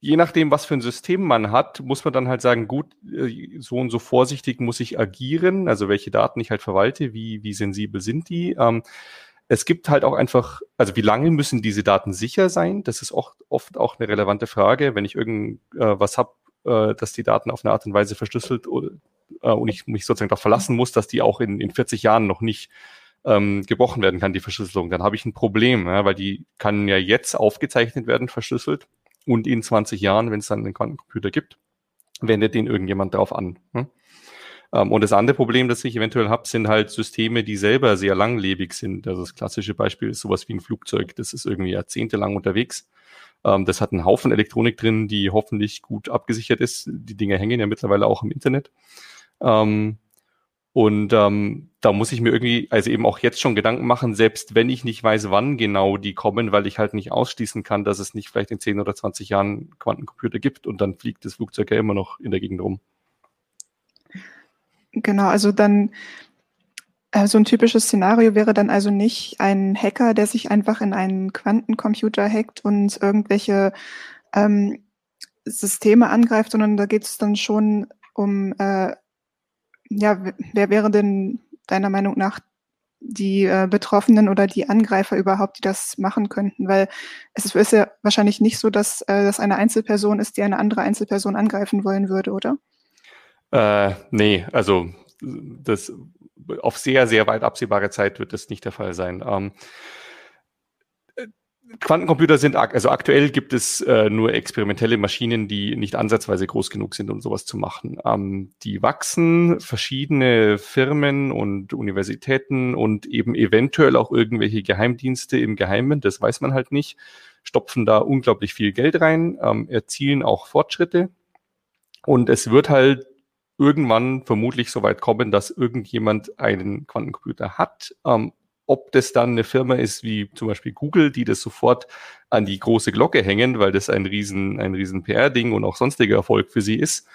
[SPEAKER 3] je nachdem, was für ein System man hat, muss man dann halt sagen, gut, äh, so und so vorsichtig muss ich agieren, also welche Daten ich halt verwalte, wie, wie sensibel sind die. Ähm, es gibt halt auch einfach, also wie lange müssen diese Daten sicher sein? Das ist auch oft auch eine relevante Frage. Wenn ich irgendwas äh, habe, äh, dass die Daten auf eine Art und Weise verschlüsselt oder, äh, und ich mich sozusagen darauf verlassen muss, dass die auch in, in 40 Jahren noch nicht ähm, gebrochen werden kann, die Verschlüsselung, dann habe ich ein Problem, ja, weil die kann ja jetzt aufgezeichnet werden, verschlüsselt und in 20 Jahren, wenn es dann einen Quantencomputer gibt, wendet den irgendjemand darauf an. Hm? Ähm, und das andere Problem, das ich eventuell habe, sind halt Systeme, die selber sehr langlebig sind. Also das klassische Beispiel ist sowas wie ein Flugzeug, das ist irgendwie jahrzehntelang unterwegs. Ähm, das hat einen Haufen Elektronik drin, die hoffentlich gut abgesichert ist. Die Dinge hängen ja mittlerweile auch im Internet. Ähm, und ähm, da muss ich mir irgendwie, also eben auch jetzt schon Gedanken machen, selbst wenn ich nicht weiß, wann genau die kommen, weil ich halt nicht ausschließen kann, dass es nicht vielleicht in 10 oder 20 Jahren Quantencomputer gibt und dann fliegt das Flugzeug ja immer noch in der Gegend rum.
[SPEAKER 1] Genau, also dann äh, so ein typisches Szenario wäre dann also nicht ein Hacker, der sich einfach in einen Quantencomputer hackt und irgendwelche ähm, Systeme angreift, sondern da geht es dann schon um äh, ja, wer wäre denn deiner Meinung nach die äh, Betroffenen oder die Angreifer überhaupt, die das machen könnten? Weil es ist ja wahrscheinlich nicht so, dass äh, das eine Einzelperson ist, die eine andere Einzelperson angreifen wollen würde, oder?
[SPEAKER 3] Äh, nee, also das auf sehr, sehr weit absehbare Zeit wird das nicht der Fall sein. Ähm, Quantencomputer sind, also aktuell gibt es äh, nur experimentelle Maschinen, die nicht ansatzweise groß genug sind, um sowas zu machen. Ähm, die wachsen, verschiedene Firmen und Universitäten und eben eventuell auch irgendwelche Geheimdienste im Geheimen, das weiß man halt nicht, stopfen da unglaublich viel Geld rein, ähm, erzielen auch Fortschritte. Und es wird halt irgendwann vermutlich so weit kommen, dass irgendjemand einen Quantencomputer hat, ähm, ob das dann eine Firma ist wie zum Beispiel Google, die das sofort an die große Glocke hängen, weil das ein riesen, ein riesen PR-Ding und auch sonstiger Erfolg für sie ist.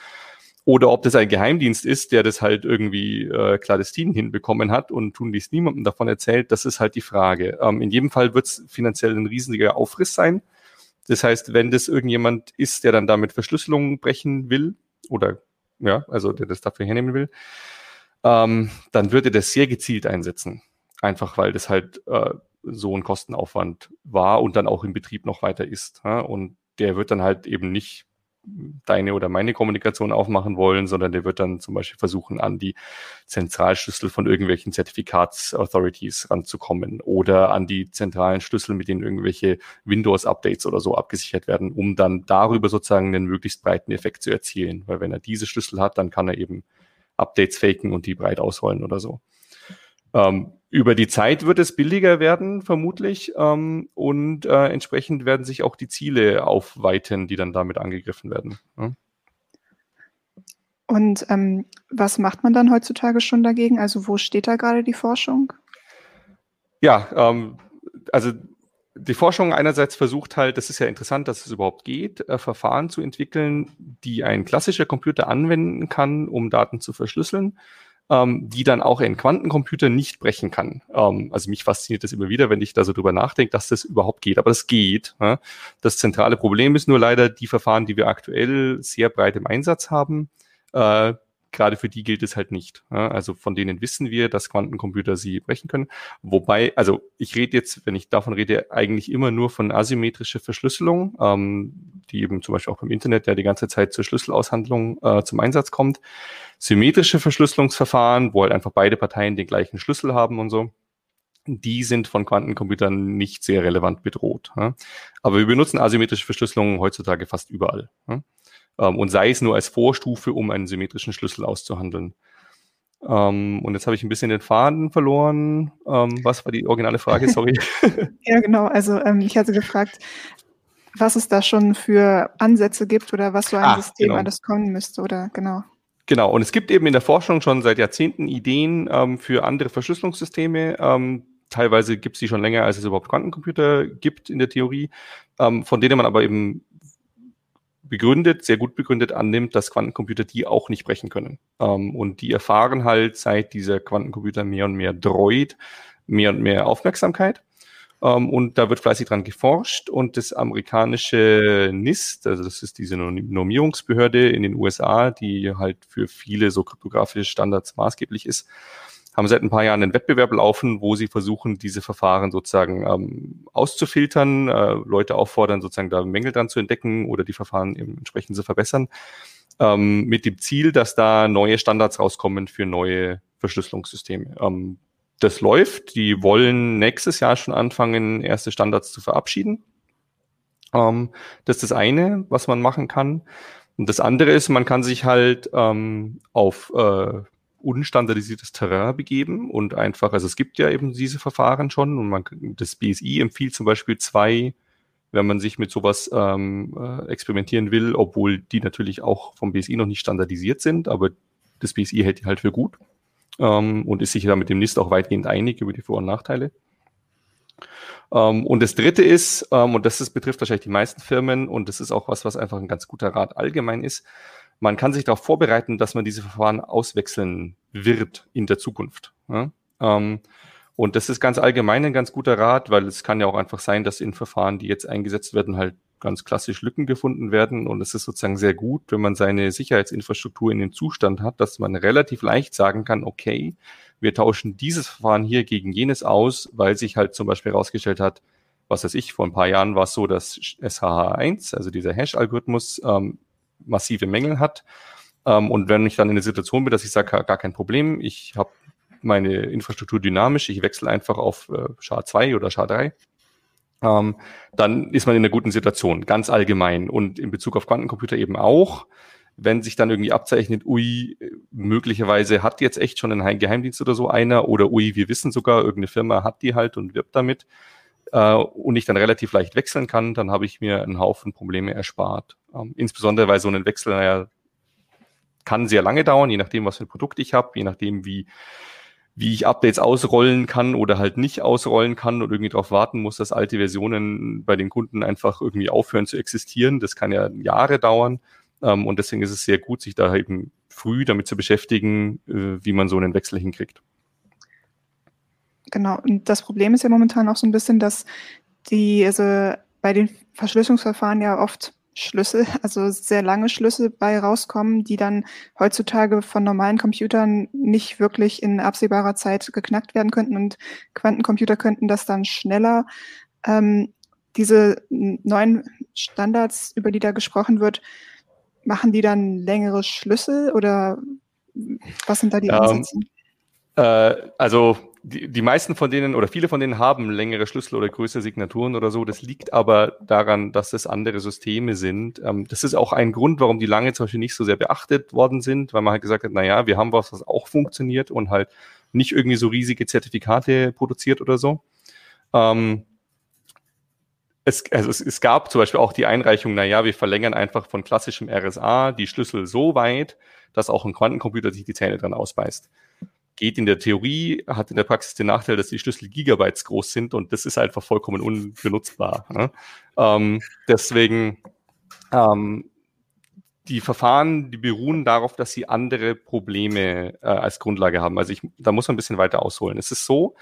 [SPEAKER 3] Oder ob das ein Geheimdienst ist, der das halt irgendwie äh, clandestin hinbekommen hat und tun dies niemandem davon erzählt, das ist halt die Frage. Ähm, in jedem Fall wird es finanziell ein riesiger Aufriss sein. Das heißt, wenn das irgendjemand ist, der dann damit Verschlüsselungen brechen will oder ja, also der das dafür hernehmen will, ähm, dann würde das sehr gezielt einsetzen. Einfach weil das halt äh, so ein Kostenaufwand war und dann auch im Betrieb noch weiter ist. Ja? Und der wird dann halt eben nicht deine oder meine Kommunikation aufmachen wollen, sondern der wird dann zum Beispiel versuchen, an die Zentralschlüssel von irgendwelchen Zertifikatsauthorities ranzukommen oder an die zentralen Schlüssel, mit denen irgendwelche Windows-Updates oder so abgesichert werden, um dann darüber sozusagen einen möglichst breiten Effekt zu erzielen. Weil wenn er diese Schlüssel hat, dann kann er eben Updates faken und die breit ausrollen oder so. Ähm, über die Zeit wird es billiger werden, vermutlich, ähm, und äh, entsprechend werden sich auch die Ziele aufweiten, die dann damit angegriffen werden. Ja.
[SPEAKER 1] Und ähm, was macht man dann heutzutage schon dagegen? Also wo steht da gerade die Forschung?
[SPEAKER 3] Ja, ähm, also die Forschung einerseits versucht halt, das ist ja interessant, dass es überhaupt geht, äh, Verfahren zu entwickeln, die ein klassischer Computer anwenden kann, um Daten zu verschlüsseln ähm, die dann auch ein Quantencomputer nicht brechen kann. Ähm, also mich fasziniert das immer wieder, wenn ich da so drüber nachdenke, dass das überhaupt geht. Aber das geht. Ja? Das zentrale Problem ist nur leider die Verfahren, die wir aktuell sehr breit im Einsatz haben. Äh, gerade für die gilt es halt nicht. Also von denen wissen wir, dass Quantencomputer sie brechen können. Wobei, also ich rede jetzt, wenn ich davon rede, eigentlich immer nur von asymmetrischer Verschlüsselung, ähm, die eben zum Beispiel auch im Internet ja die ganze Zeit zur Schlüsselaushandlung äh, zum Einsatz kommt. Symmetrische Verschlüsselungsverfahren, wo halt einfach beide Parteien den gleichen Schlüssel haben und so die sind von Quantencomputern nicht sehr relevant bedroht. Aber wir benutzen asymmetrische Verschlüsselung heutzutage fast überall. Ähm, und sei es nur als Vorstufe, um einen symmetrischen Schlüssel auszuhandeln. Ähm, und jetzt habe ich ein bisschen den Faden verloren. Ähm, was war die originale Frage? Sorry.
[SPEAKER 1] ja, genau. Also ähm, ich hatte gefragt, was es da schon für Ansätze gibt oder was so ein ah, System genau. alles kommen müsste oder genau.
[SPEAKER 3] Genau, und es gibt eben in der Forschung schon seit Jahrzehnten Ideen ähm, für andere Verschlüsselungssysteme. Ähm, teilweise gibt es die schon länger, als es überhaupt Quantencomputer gibt in der Theorie, ähm, von denen man aber eben begründet, sehr gut begründet annimmt, dass Quantencomputer die auch nicht brechen können. Ähm, und die erfahren halt, seit dieser Quantencomputer mehr und mehr dreut, mehr und mehr Aufmerksamkeit. Ähm, und da wird fleißig dran geforscht und das amerikanische NIST, also das ist diese Normierungsbehörde in den USA, die halt für viele so kryptografische Standards maßgeblich ist, haben seit ein paar Jahren einen Wettbewerb laufen, wo sie versuchen, diese Verfahren sozusagen ähm, auszufiltern, äh, Leute auffordern, sozusagen da Mängel dran zu entdecken oder die Verfahren eben entsprechend zu verbessern, ähm, mit dem Ziel, dass da neue Standards rauskommen für neue Verschlüsselungssysteme. Ähm, das läuft. Die wollen nächstes Jahr schon anfangen, erste Standards zu verabschieden. Ähm, das ist das eine, was man machen kann. Und das andere ist, man kann sich halt ähm, auf äh, unstandardisiertes Terrain begeben und einfach, also es gibt ja eben diese Verfahren schon und man das BSI empfiehlt zum Beispiel zwei, wenn man sich mit sowas ähm, äh, experimentieren will, obwohl die natürlich auch vom BSI noch nicht standardisiert sind, aber das BSI hält die halt für gut ähm, und ist sich da mit dem NIST auch weitgehend einig über die Vor- und Nachteile. Ähm, und das dritte ist, ähm, und das ist, betrifft wahrscheinlich die meisten Firmen, und das ist auch was, was einfach ein ganz guter Rat allgemein ist, man kann sich darauf vorbereiten, dass man diese Verfahren auswechseln wird in der Zukunft. Ja? Ähm, und das ist ganz allgemein ein ganz guter Rat, weil es kann ja auch einfach sein, dass in Verfahren, die jetzt eingesetzt werden, halt ganz klassisch Lücken gefunden werden. Und es ist sozusagen sehr gut, wenn man seine Sicherheitsinfrastruktur in den Zustand hat, dass man relativ leicht sagen kann, okay, wir tauschen dieses Verfahren hier gegen jenes aus, weil sich halt zum Beispiel herausgestellt hat, was weiß ich, vor ein paar Jahren war es so, dass SHH1, also dieser Hash-Algorithmus, ähm, massive Mängel hat. Ähm, und wenn ich dann in der Situation bin, dass ich sage, gar kein Problem, ich habe meine Infrastruktur dynamisch, ich wechsle einfach auf äh, SHA-2 oder SHA-3, ähm, dann ist man in einer guten Situation, ganz allgemein. Und in Bezug auf Quantencomputer eben auch, wenn sich dann irgendwie abzeichnet, ui, möglicherweise hat jetzt echt schon ein Geheimdienst oder so einer, oder ui, wir wissen sogar, irgendeine Firma hat die halt und wirbt damit, äh, und ich dann relativ leicht wechseln kann, dann habe ich mir einen Haufen Probleme erspart. Ähm, insbesondere, weil so ein Wechsel, naja, kann sehr lange dauern, je nachdem, was für ein Produkt ich habe, je nachdem, wie wie ich Updates ausrollen kann oder halt nicht ausrollen kann und irgendwie darauf warten muss, dass alte Versionen bei den Kunden einfach irgendwie aufhören zu existieren. Das kann ja Jahre dauern. Ähm, und deswegen ist es sehr gut, sich da eben früh damit zu beschäftigen, äh, wie man so einen Wechsel hinkriegt.
[SPEAKER 1] Genau. Und das Problem ist ja momentan auch so ein bisschen, dass die, also bei den Verschlüsselungsverfahren ja oft Schlüssel, also sehr lange Schlüssel bei rauskommen, die dann heutzutage von normalen Computern nicht wirklich in absehbarer Zeit geknackt werden könnten und Quantencomputer könnten das dann schneller. Ähm, diese neuen Standards, über die da gesprochen wird, machen die dann längere Schlüssel oder was sind da die ähm, Ansätze?
[SPEAKER 3] Äh, also die, die meisten von denen oder viele von denen haben längere Schlüssel oder größere Signaturen oder so. Das liegt aber daran, dass es andere Systeme sind. Ähm, das ist auch ein Grund, warum die lange zum Beispiel nicht so sehr beachtet worden sind, weil man halt gesagt hat, na ja, wir haben was, was auch funktioniert und halt nicht irgendwie so riesige Zertifikate produziert oder so. Ähm, es, also es, es gab zum Beispiel auch die Einreichung, na ja, wir verlängern einfach von klassischem RSA die Schlüssel so weit, dass auch ein Quantencomputer sich die Zähne dran ausbeißt geht in der Theorie, hat in der Praxis den Nachteil, dass die Schlüssel Gigabytes groß sind und das ist einfach vollkommen unbenutzbar. Ne? Ähm, deswegen ähm, die Verfahren, die beruhen darauf, dass sie andere Probleme äh, als Grundlage haben. Also ich, da muss man ein bisschen weiter ausholen. Es ist so,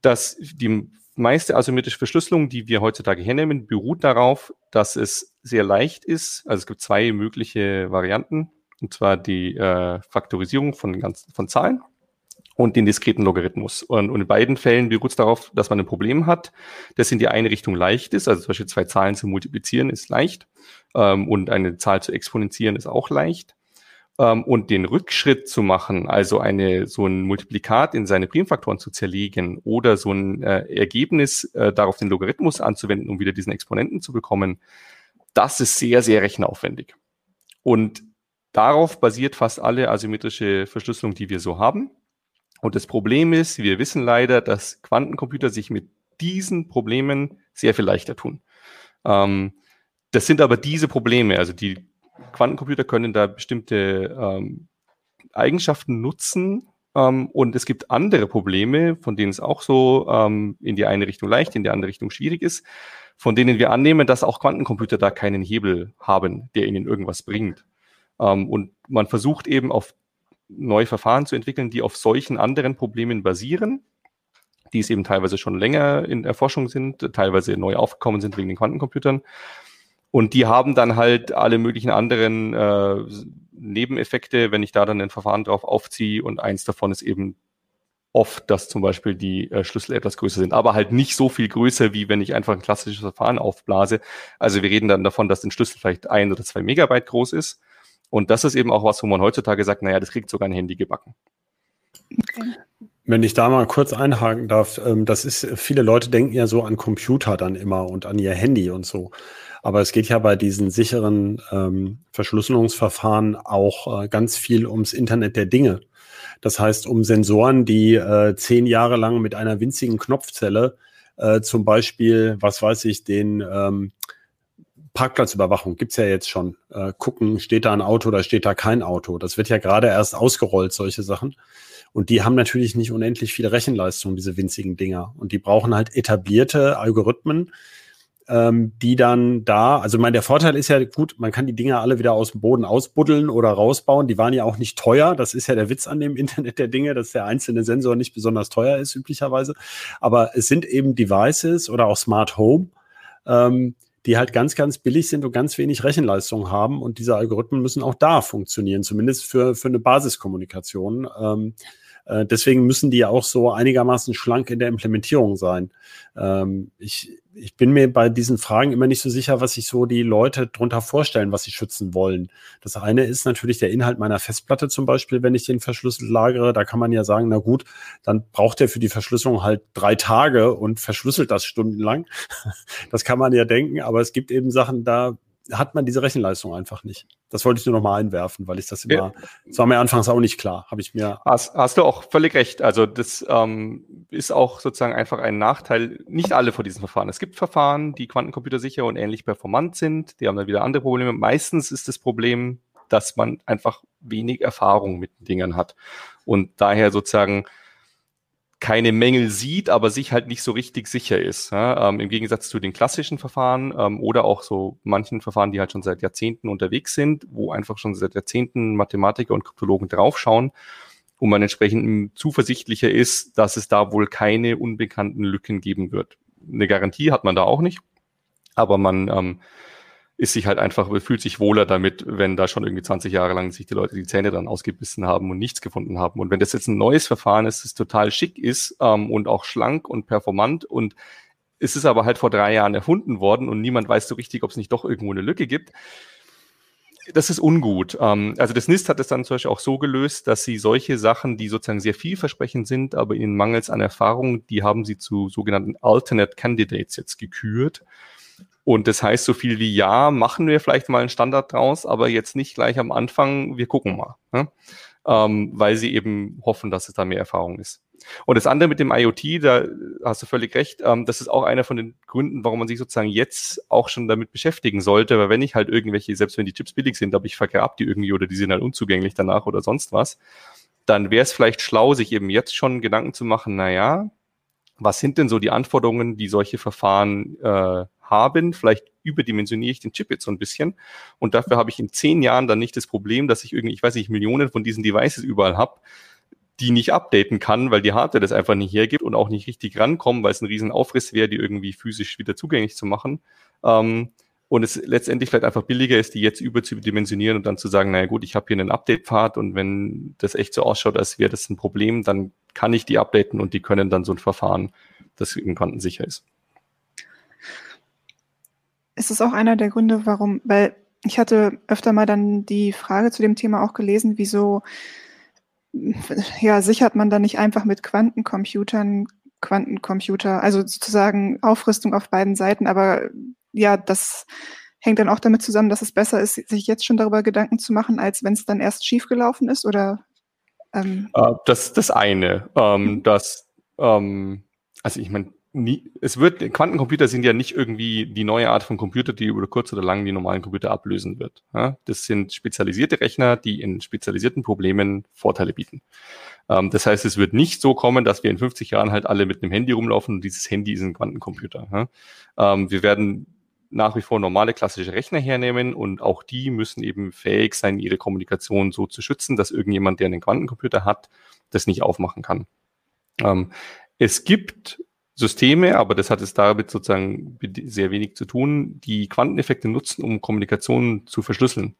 [SPEAKER 3] dass die meiste asymmetrische Verschlüsselung, die wir heutzutage hernehmen, beruht darauf, dass es sehr leicht ist. Also es gibt zwei mögliche Varianten, und zwar die äh, Faktorisierung von, ganzen, von Zahlen und den diskreten Logarithmus. Und, und in beiden Fällen beruht es darauf, dass man ein Problem hat, das in die eine Richtung leicht ist. Also zum Beispiel zwei Zahlen zu multiplizieren ist leicht ähm, und eine Zahl zu exponentieren ist auch leicht. Ähm, und den Rückschritt zu machen, also eine so ein Multiplikat in seine Primfaktoren zu zerlegen oder so ein äh, Ergebnis äh, darauf den Logarithmus anzuwenden, um wieder diesen Exponenten zu bekommen, das ist sehr, sehr rechenaufwendig. Und darauf basiert fast alle asymmetrische Verschlüsselung, die wir so haben. Und das Problem ist, wir wissen leider, dass Quantencomputer sich mit diesen Problemen sehr viel leichter tun. Ähm, das sind aber diese Probleme, also die Quantencomputer können da bestimmte ähm, Eigenschaften nutzen, ähm, und es gibt andere Probleme, von denen es auch so ähm, in die eine Richtung leicht, in die andere Richtung schwierig ist, von denen wir annehmen, dass auch Quantencomputer da keinen Hebel haben, der ihnen irgendwas bringt. Ähm, und man versucht eben auf neue Verfahren zu entwickeln, die auf solchen anderen Problemen basieren, die es eben teilweise schon länger in Erforschung sind, teilweise neu aufgekommen sind wegen den Quantencomputern. Und die haben dann halt alle möglichen anderen äh, Nebeneffekte, wenn ich da dann ein Verfahren drauf aufziehe. Und eins davon ist eben oft, dass zum Beispiel die äh, Schlüssel etwas größer sind, aber halt nicht so viel größer, wie wenn ich einfach ein klassisches Verfahren aufblase. Also wir reden dann davon, dass ein Schlüssel vielleicht ein oder zwei Megabyte groß ist. Und das ist eben auch was, wo man heutzutage sagt, naja, das kriegt sogar ein Handy gebacken.
[SPEAKER 4] Okay. Wenn ich da mal kurz einhaken darf, ähm, das ist, viele Leute denken ja so an Computer dann immer und an ihr Handy und so. Aber es geht ja bei diesen sicheren ähm, Verschlüsselungsverfahren auch äh, ganz viel ums Internet der Dinge. Das heißt, um Sensoren, die äh, zehn Jahre lang mit einer winzigen Knopfzelle äh, zum Beispiel, was weiß ich, den ähm, Parkplatzüberwachung gibt's ja jetzt schon. Äh, gucken, steht da ein Auto oder steht da kein Auto. Das wird ja gerade erst ausgerollt, solche Sachen. Und die haben natürlich nicht unendlich viele Rechenleistung, diese winzigen Dinger. Und die brauchen halt etablierte Algorithmen, ähm, die dann da, also mein, der Vorteil ist ja gut, man kann die Dinger alle wieder aus dem Boden ausbuddeln oder rausbauen. Die waren ja auch nicht teuer. Das ist ja der Witz an dem Internet der Dinge, dass der einzelne Sensor nicht besonders teuer ist, üblicherweise. Aber es sind eben Devices oder auch Smart Home, ähm, die halt ganz, ganz billig sind und ganz wenig Rechenleistung haben. Und diese Algorithmen müssen auch da funktionieren, zumindest für, für eine Basiskommunikation. Ähm, äh, deswegen müssen die auch so einigermaßen schlank in der Implementierung sein. Ähm, ich, ich bin mir bei diesen Fragen immer nicht so sicher, was sich so die Leute drunter vorstellen, was sie schützen wollen. Das eine ist natürlich der Inhalt meiner Festplatte zum Beispiel, wenn ich den verschlüsselt lagere. Da kann man ja sagen, na gut, dann braucht er für die Verschlüsselung halt drei Tage und verschlüsselt das stundenlang. Das kann man ja denken, aber es gibt eben Sachen, da hat man diese Rechenleistung einfach nicht. Das wollte ich nur noch mal einwerfen, weil ich das immer, ja. das war mir anfangs auch nicht klar, habe ich mir.
[SPEAKER 3] Hast, hast, du auch völlig recht. Also das ähm, ist auch sozusagen einfach ein Nachteil. Nicht alle von diesen Verfahren. Es gibt Verfahren, die quantencomputersicher und ähnlich performant sind. Die haben dann wieder andere Probleme. Meistens ist das Problem, dass man einfach wenig Erfahrung mit den Dingern hat und daher sozusagen keine Mängel sieht, aber sich halt nicht so richtig sicher ist. Ja? Ähm, Im Gegensatz zu den klassischen Verfahren ähm, oder auch so manchen Verfahren, die halt schon seit Jahrzehnten unterwegs sind, wo einfach schon seit Jahrzehnten Mathematiker und Kryptologen draufschauen und man entsprechend zuversichtlicher ist, dass es da wohl keine unbekannten Lücken geben wird. Eine Garantie hat man da auch nicht, aber man ähm, ist sich halt einfach, fühlt sich wohler damit, wenn da schon irgendwie 20 Jahre lang sich die Leute die Zähne dann ausgebissen haben und nichts gefunden haben. Und wenn das jetzt ein neues Verfahren ist, das total schick ist ähm, und auch schlank und performant und es ist aber halt vor drei Jahren erfunden worden und niemand weiß so richtig, ob es nicht doch irgendwo eine Lücke gibt. Das ist ungut. Ähm, also das NIST hat es dann zum Beispiel auch so gelöst, dass sie solche Sachen, die sozusagen sehr vielversprechend sind, aber ihnen mangels an Erfahrung, die haben sie zu sogenannten Alternate Candidates jetzt gekürt. Und das heißt so viel wie, ja, machen wir vielleicht mal einen Standard draus, aber jetzt nicht gleich am Anfang, wir gucken mal. Ne? Ähm, weil sie eben hoffen, dass es da mehr Erfahrung ist. Und das andere mit dem IoT, da hast du völlig recht, ähm, das ist auch einer von den Gründen, warum man sich sozusagen jetzt auch schon damit beschäftigen sollte, weil wenn ich halt irgendwelche, selbst wenn die Chips billig sind, aber ich vergrab die irgendwie oder die sind halt unzugänglich danach oder sonst was, dann wäre es vielleicht schlau, sich eben jetzt schon Gedanken zu machen, na ja, was sind denn so die Anforderungen, die solche Verfahren äh, haben. Vielleicht überdimensioniere ich den Chip jetzt so ein bisschen. Und dafür habe ich in zehn Jahren dann nicht das Problem, dass ich irgendwie, ich weiß nicht, Millionen von diesen Devices überall habe, die nicht updaten kann, weil die Hardware das einfach nicht hergibt und auch nicht richtig rankommen, weil es ein riesen Aufriss wäre, die irgendwie physisch wieder zugänglich zu machen. Ähm, und es letztendlich vielleicht einfach billiger ist, die jetzt überzudimensionieren und dann zu sagen, naja gut, ich habe hier einen Update-Pfad und wenn das echt so ausschaut, als wäre das ein Problem, dann kann ich die updaten und die können dann so ein Verfahren, das eben quantensicher ist
[SPEAKER 1] ist es auch einer der Gründe, warum, weil ich hatte öfter mal dann die Frage zu dem Thema auch gelesen, wieso ja, sichert man dann nicht einfach mit Quantencomputern Quantencomputer, also sozusagen Aufrüstung auf beiden Seiten, aber ja, das hängt dann auch damit zusammen, dass es besser ist, sich jetzt schon darüber Gedanken zu machen, als wenn es dann erst schiefgelaufen ist? Oder
[SPEAKER 3] ähm äh, das das eine. Ähm, mhm. das, ähm, also ich meine, nie, es wird, Quantencomputer sind ja nicht irgendwie die neue Art von Computer, die über kurz oder lang die normalen Computer ablösen wird. Ja? Das sind spezialisierte Rechner, die in spezialisierten Problemen Vorteile bieten. Ähm, das heißt, es wird nicht so kommen, dass wir in 50 Jahren halt alle mit einem Handy rumlaufen und dieses Handy ist ein Quantencomputer. Ja? Ähm, wir werden nach wie vor normale klassische Rechner hernehmen und auch die müssen eben fähig sein, ihre Kommunikation so zu schützen, dass irgendjemand, der einen Quantencomputer hat, das nicht aufmachen kann. Ähm, es gibt Systeme, aber das hat es damit sozusagen sehr wenig zu tun, die Quanteneffekte nutzen, um Kommunikation zu verschlüsseln.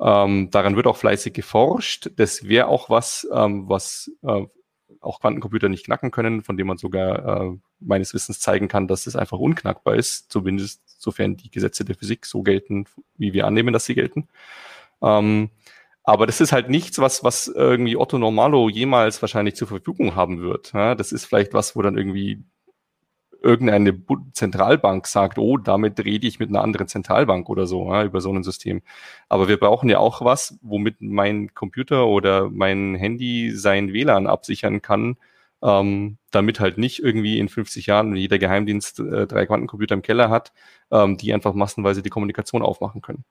[SPEAKER 3] Ähm, daran wird auch fleißig geforscht. Das wäre auch was, ähm, was äh, auch Quantencomputer nicht knacken können, von dem man sogar äh, meines Wissens zeigen kann, dass es einfach unknackbar ist, zumindest sofern die Gesetze der Physik so gelten, wie wir annehmen, dass sie gelten. Ähm, aber das ist halt nichts, was, was irgendwie Otto Normalo jemals wahrscheinlich zur Verfügung haben wird. Ja, das ist vielleicht was, wo dann irgendwie irgendeine Zentralbank sagt, oh, damit rede ich mit einer anderen Zentralbank oder so, ja, über so ein System. Aber wir brauchen ja auch was, womit mein Computer oder mein Handy sein WLAN absichern kann, ähm, damit halt nicht irgendwie in 50 Jahren jeder Geheimdienst äh, drei Quantencomputer im Keller hat, ähm, die einfach massenweise die Kommunikation aufmachen können.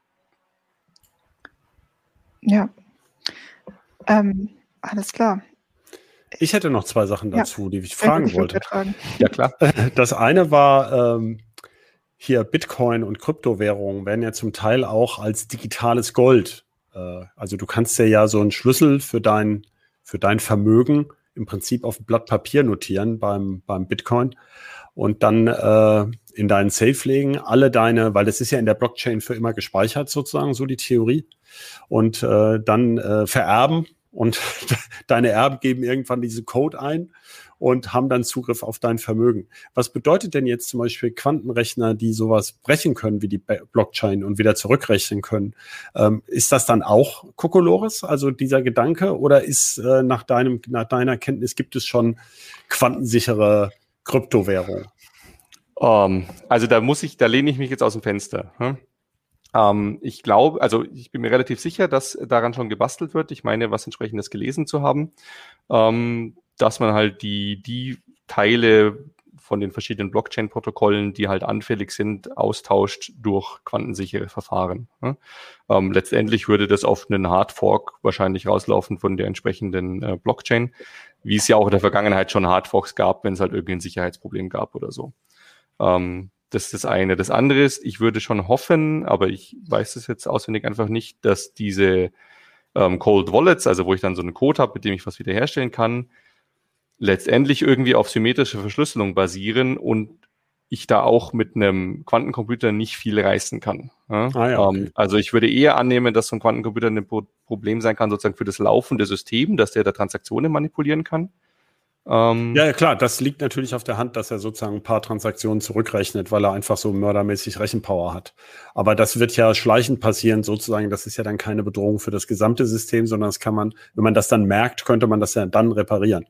[SPEAKER 1] Ja. Ähm, alles klar.
[SPEAKER 4] Ich hätte noch zwei Sachen dazu, ja. die ich fragen wollte.
[SPEAKER 3] Ja, klar.
[SPEAKER 4] Das eine war ähm, hier Bitcoin und Kryptowährungen werden ja zum Teil auch als digitales Gold. Äh, also du kannst dir ja so einen Schlüssel für dein, für dein Vermögen im Prinzip auf ein Blatt Papier notieren beim, beim Bitcoin und dann äh, in deinen Safe legen, alle deine, weil das ist ja in der Blockchain für immer gespeichert sozusagen, so die Theorie und äh, dann äh, vererben und deine Erben geben irgendwann diese Code ein und haben dann Zugriff auf dein Vermögen. Was bedeutet denn jetzt zum Beispiel Quantenrechner, die sowas brechen können wie die Blockchain und wieder zurückrechnen können? Ähm, ist das dann auch Kokolores, also dieser Gedanke, oder ist äh, nach deinem, nach deiner Kenntnis gibt es schon quantensichere Kryptowährungen?
[SPEAKER 3] Um, ähm, also da muss ich, da lehne ich mich jetzt aus dem Fenster. Hm? Ähm, ich glaube, also ich bin mir relativ sicher, dass daran schon gebastelt wird. Ich meine, was entsprechendes gelesen zu haben, ähm, dass man halt die, die Teile von den verschiedenen Blockchain-Protokollen, die halt anfällig sind, austauscht durch quantensichere Verfahren. Ne? Ähm, letztendlich würde das auf einen Hardfork wahrscheinlich rauslaufen von der entsprechenden äh, Blockchain, wie es ja auch in der Vergangenheit schon Hardforks gab, wenn es halt irgendwie ein Sicherheitsproblem gab oder so. Ähm, das ist das eine. Das andere ist, ich würde schon hoffen, aber ich weiß es jetzt auswendig einfach nicht, dass diese ähm, Cold Wallets, also wo ich dann so einen Code habe, mit dem ich was wiederherstellen kann, letztendlich irgendwie auf symmetrische Verschlüsselung basieren und ich da auch mit einem Quantencomputer nicht viel reißen kann. Ja? Ah, ja, okay. ähm, also ich würde eher annehmen, dass so ein Quantencomputer ein Problem sein kann, sozusagen für das laufende System, dass der da Transaktionen manipulieren kann.
[SPEAKER 4] Ähm, ja, klar, das liegt natürlich auf der Hand, dass er sozusagen ein paar Transaktionen zurückrechnet, weil er einfach so mördermäßig Rechenpower hat. Aber das wird ja schleichend passieren, sozusagen. Das ist ja dann keine Bedrohung für das gesamte System, sondern das kann man, wenn man das dann merkt, könnte man das ja dann reparieren.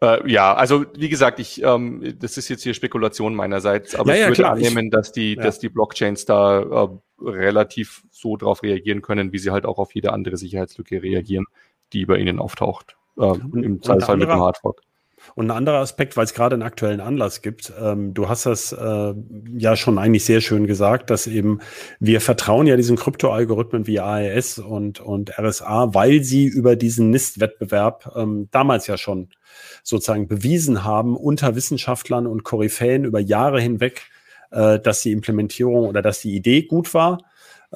[SPEAKER 3] Äh, ja, also wie gesagt, ich, ähm, das ist jetzt hier Spekulation meinerseits, aber ja, ja, ich würde klar, annehmen, dass die, ja. dass die Blockchains da äh, relativ so drauf reagieren können, wie sie halt auch auf jede andere Sicherheitslücke reagieren, die bei ihnen auftaucht. Äh, Im Zweifelsfall mit dem Hardfork.
[SPEAKER 4] Und ein anderer Aspekt, weil es gerade einen aktuellen Anlass gibt, ähm, du hast das äh, ja schon eigentlich sehr schön gesagt, dass eben wir vertrauen ja diesen Kryptoalgorithmen wie AES und, und RSA, weil sie über diesen NIST-Wettbewerb ähm, damals ja schon sozusagen bewiesen haben unter Wissenschaftlern und Koryphäen über Jahre hinweg, äh, dass die Implementierung oder dass die Idee gut war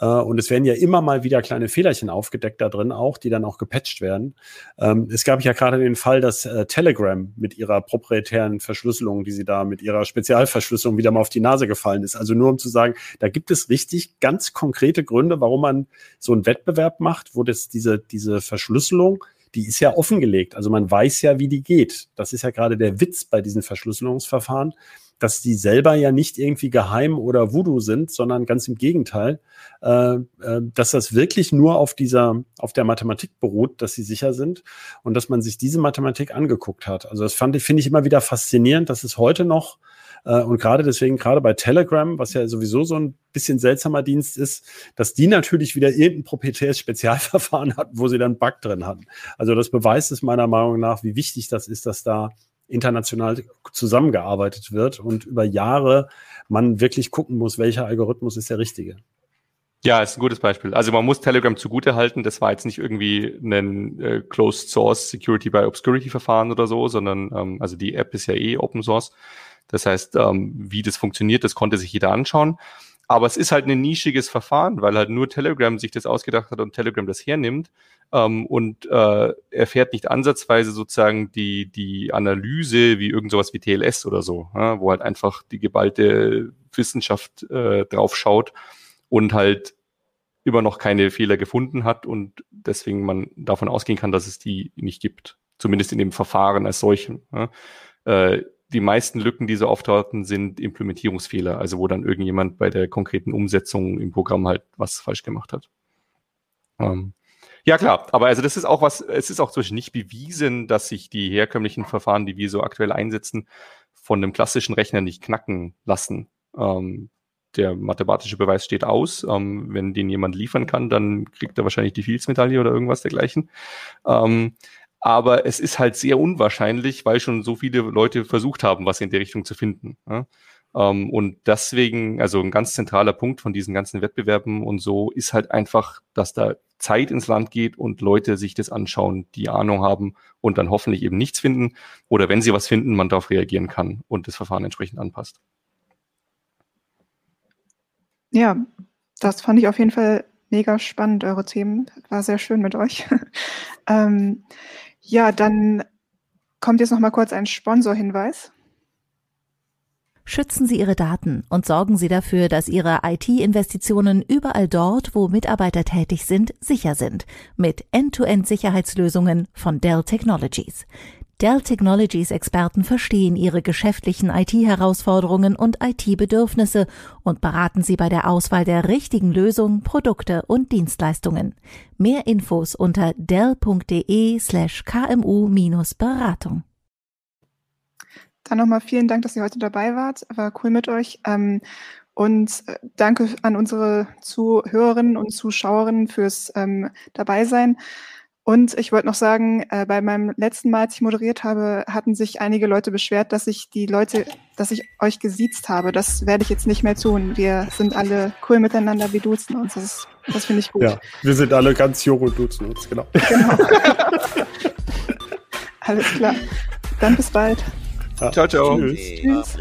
[SPEAKER 4] äh, und es werden ja immer mal wieder kleine Fehlerchen aufgedeckt da drin auch, die dann auch gepatcht werden. Ähm, es gab ja gerade den Fall, dass äh, Telegram mit ihrer proprietären Verschlüsselung, die sie da mit ihrer Spezialverschlüsselung wieder mal auf die Nase gefallen ist. Also nur um zu sagen, da gibt es richtig ganz konkrete Gründe, warum man so einen Wettbewerb macht, wo das diese, diese Verschlüsselung die ist ja offengelegt. Also man weiß ja, wie die geht. Das ist ja gerade der Witz bei diesen Verschlüsselungsverfahren dass die selber ja nicht irgendwie geheim oder Voodoo sind, sondern ganz im Gegenteil, äh, äh, dass das wirklich nur auf dieser, auf der Mathematik beruht, dass sie sicher sind und dass man sich diese Mathematik angeguckt hat. Also das fand ich, finde ich immer wieder faszinierend, dass es heute noch Äh, und gerade deswegen, gerade bei Telegram, was ja sowieso so ein bisschen seltsamer Dienst ist, dass die natürlich wieder irgendein proprietäres Spezialverfahren hatten, wo sie dann Bug drin hatten. Also das beweist es meiner Meinung nach, wie wichtig das ist, dass da international zusammengearbeitet wird und über Jahre man wirklich gucken muss, welcher Algorithmus ist der richtige.
[SPEAKER 3] Ja, ist ein gutes Beispiel. Also man muss Telegram zugute halten, das war jetzt nicht irgendwie ein äh, Closed Source Security by Obscurity Verfahren oder so, sondern ähm, also die App ist ja eh Open Source. Das heißt, ähm, wie das funktioniert, das konnte sich jeder anschauen. Aber es ist halt ein nischiges Verfahren, weil halt nur Telegram sich das ausgedacht hat und Telegram das hernimmt ähm, und äh, erfährt nicht ansatzweise sozusagen die, die Analyse wie irgend sowas wie TLS oder so, ja, wo halt einfach die geballte Wissenschaft äh, drauf schaut und halt immer noch keine Fehler gefunden hat und deswegen man davon ausgehen kann, dass es die nicht gibt. Zumindest in dem Verfahren als solchen. Ja. Äh, die meisten Lücken, die so auftauchen, sind Implementierungsfehler, also wo dann irgendjemand bei der konkreten Umsetzung im Programm halt was falsch gemacht hat. Ähm, ja, klar, aber also das ist auch was, es ist auch Beispiel nicht bewiesen, dass sich die herkömmlichen Verfahren, die wir so aktuell einsetzen, von einem klassischen Rechner nicht knacken lassen. Ähm, der mathematische Beweis steht aus. Ähm, wenn den jemand liefern kann, dann kriegt er wahrscheinlich die Fields-Medaille oder irgendwas dergleichen. Ähm, aber es ist halt sehr unwahrscheinlich, weil schon so viele Leute versucht haben, was in der Richtung zu finden. Ja? Ähm, und deswegen, also ein ganz zentraler Punkt von diesen ganzen Wettbewerben und so ist halt einfach, dass da Zeit ins Land geht und Leute sich das anschauen, die Ahnung haben und dann hoffentlich eben nichts finden. Oder wenn sie was finden, man darauf reagieren kann und das Verfahren entsprechend anpasst.
[SPEAKER 1] Ja, das fand ich auf jeden Fall mega spannend, eure Themen. War sehr schön mit euch. ähm, ja, dann kommt jetzt noch mal kurz ein Sponsorhinweis.
[SPEAKER 5] Schützen Sie Ihre Daten und sorgen Sie dafür, dass Ihre IT-Investitionen überall dort, wo Mitarbeiter tätig sind, sicher sind. Mit End-to-End-Sicherheitslösungen von Dell Technologies. Dell Technologies Experten verstehen ihre geschäftlichen IT-Herausforderungen und IT-Bedürfnisse und beraten sie bei der Auswahl der richtigen Lösung, Produkte und Dienstleistungen. Mehr Infos unter dell.de slash kmu-beratung.
[SPEAKER 1] Dann nochmal vielen Dank, dass ihr heute dabei wart. War cool mit euch. Ähm, und äh, danke an unsere Zuhörerinnen und Zuschauerinnen fürs ähm, Dabeisein. Und ich wollte noch sagen, äh, bei meinem letzten Mal, als ich moderiert habe, hatten sich einige Leute beschwert, dass ich die Leute, dass ich euch gesiezt habe. Das werde ich jetzt nicht mehr tun. Wir sind alle cool miteinander, wir duzen uns. Das, das finde ich gut. Ja,
[SPEAKER 4] wir sind alle ganz jung und duzen uns, genau. genau.
[SPEAKER 1] Alles klar. Dann bis bald.
[SPEAKER 3] Ja. Ciao, ciao. Tschüss. Tschüss.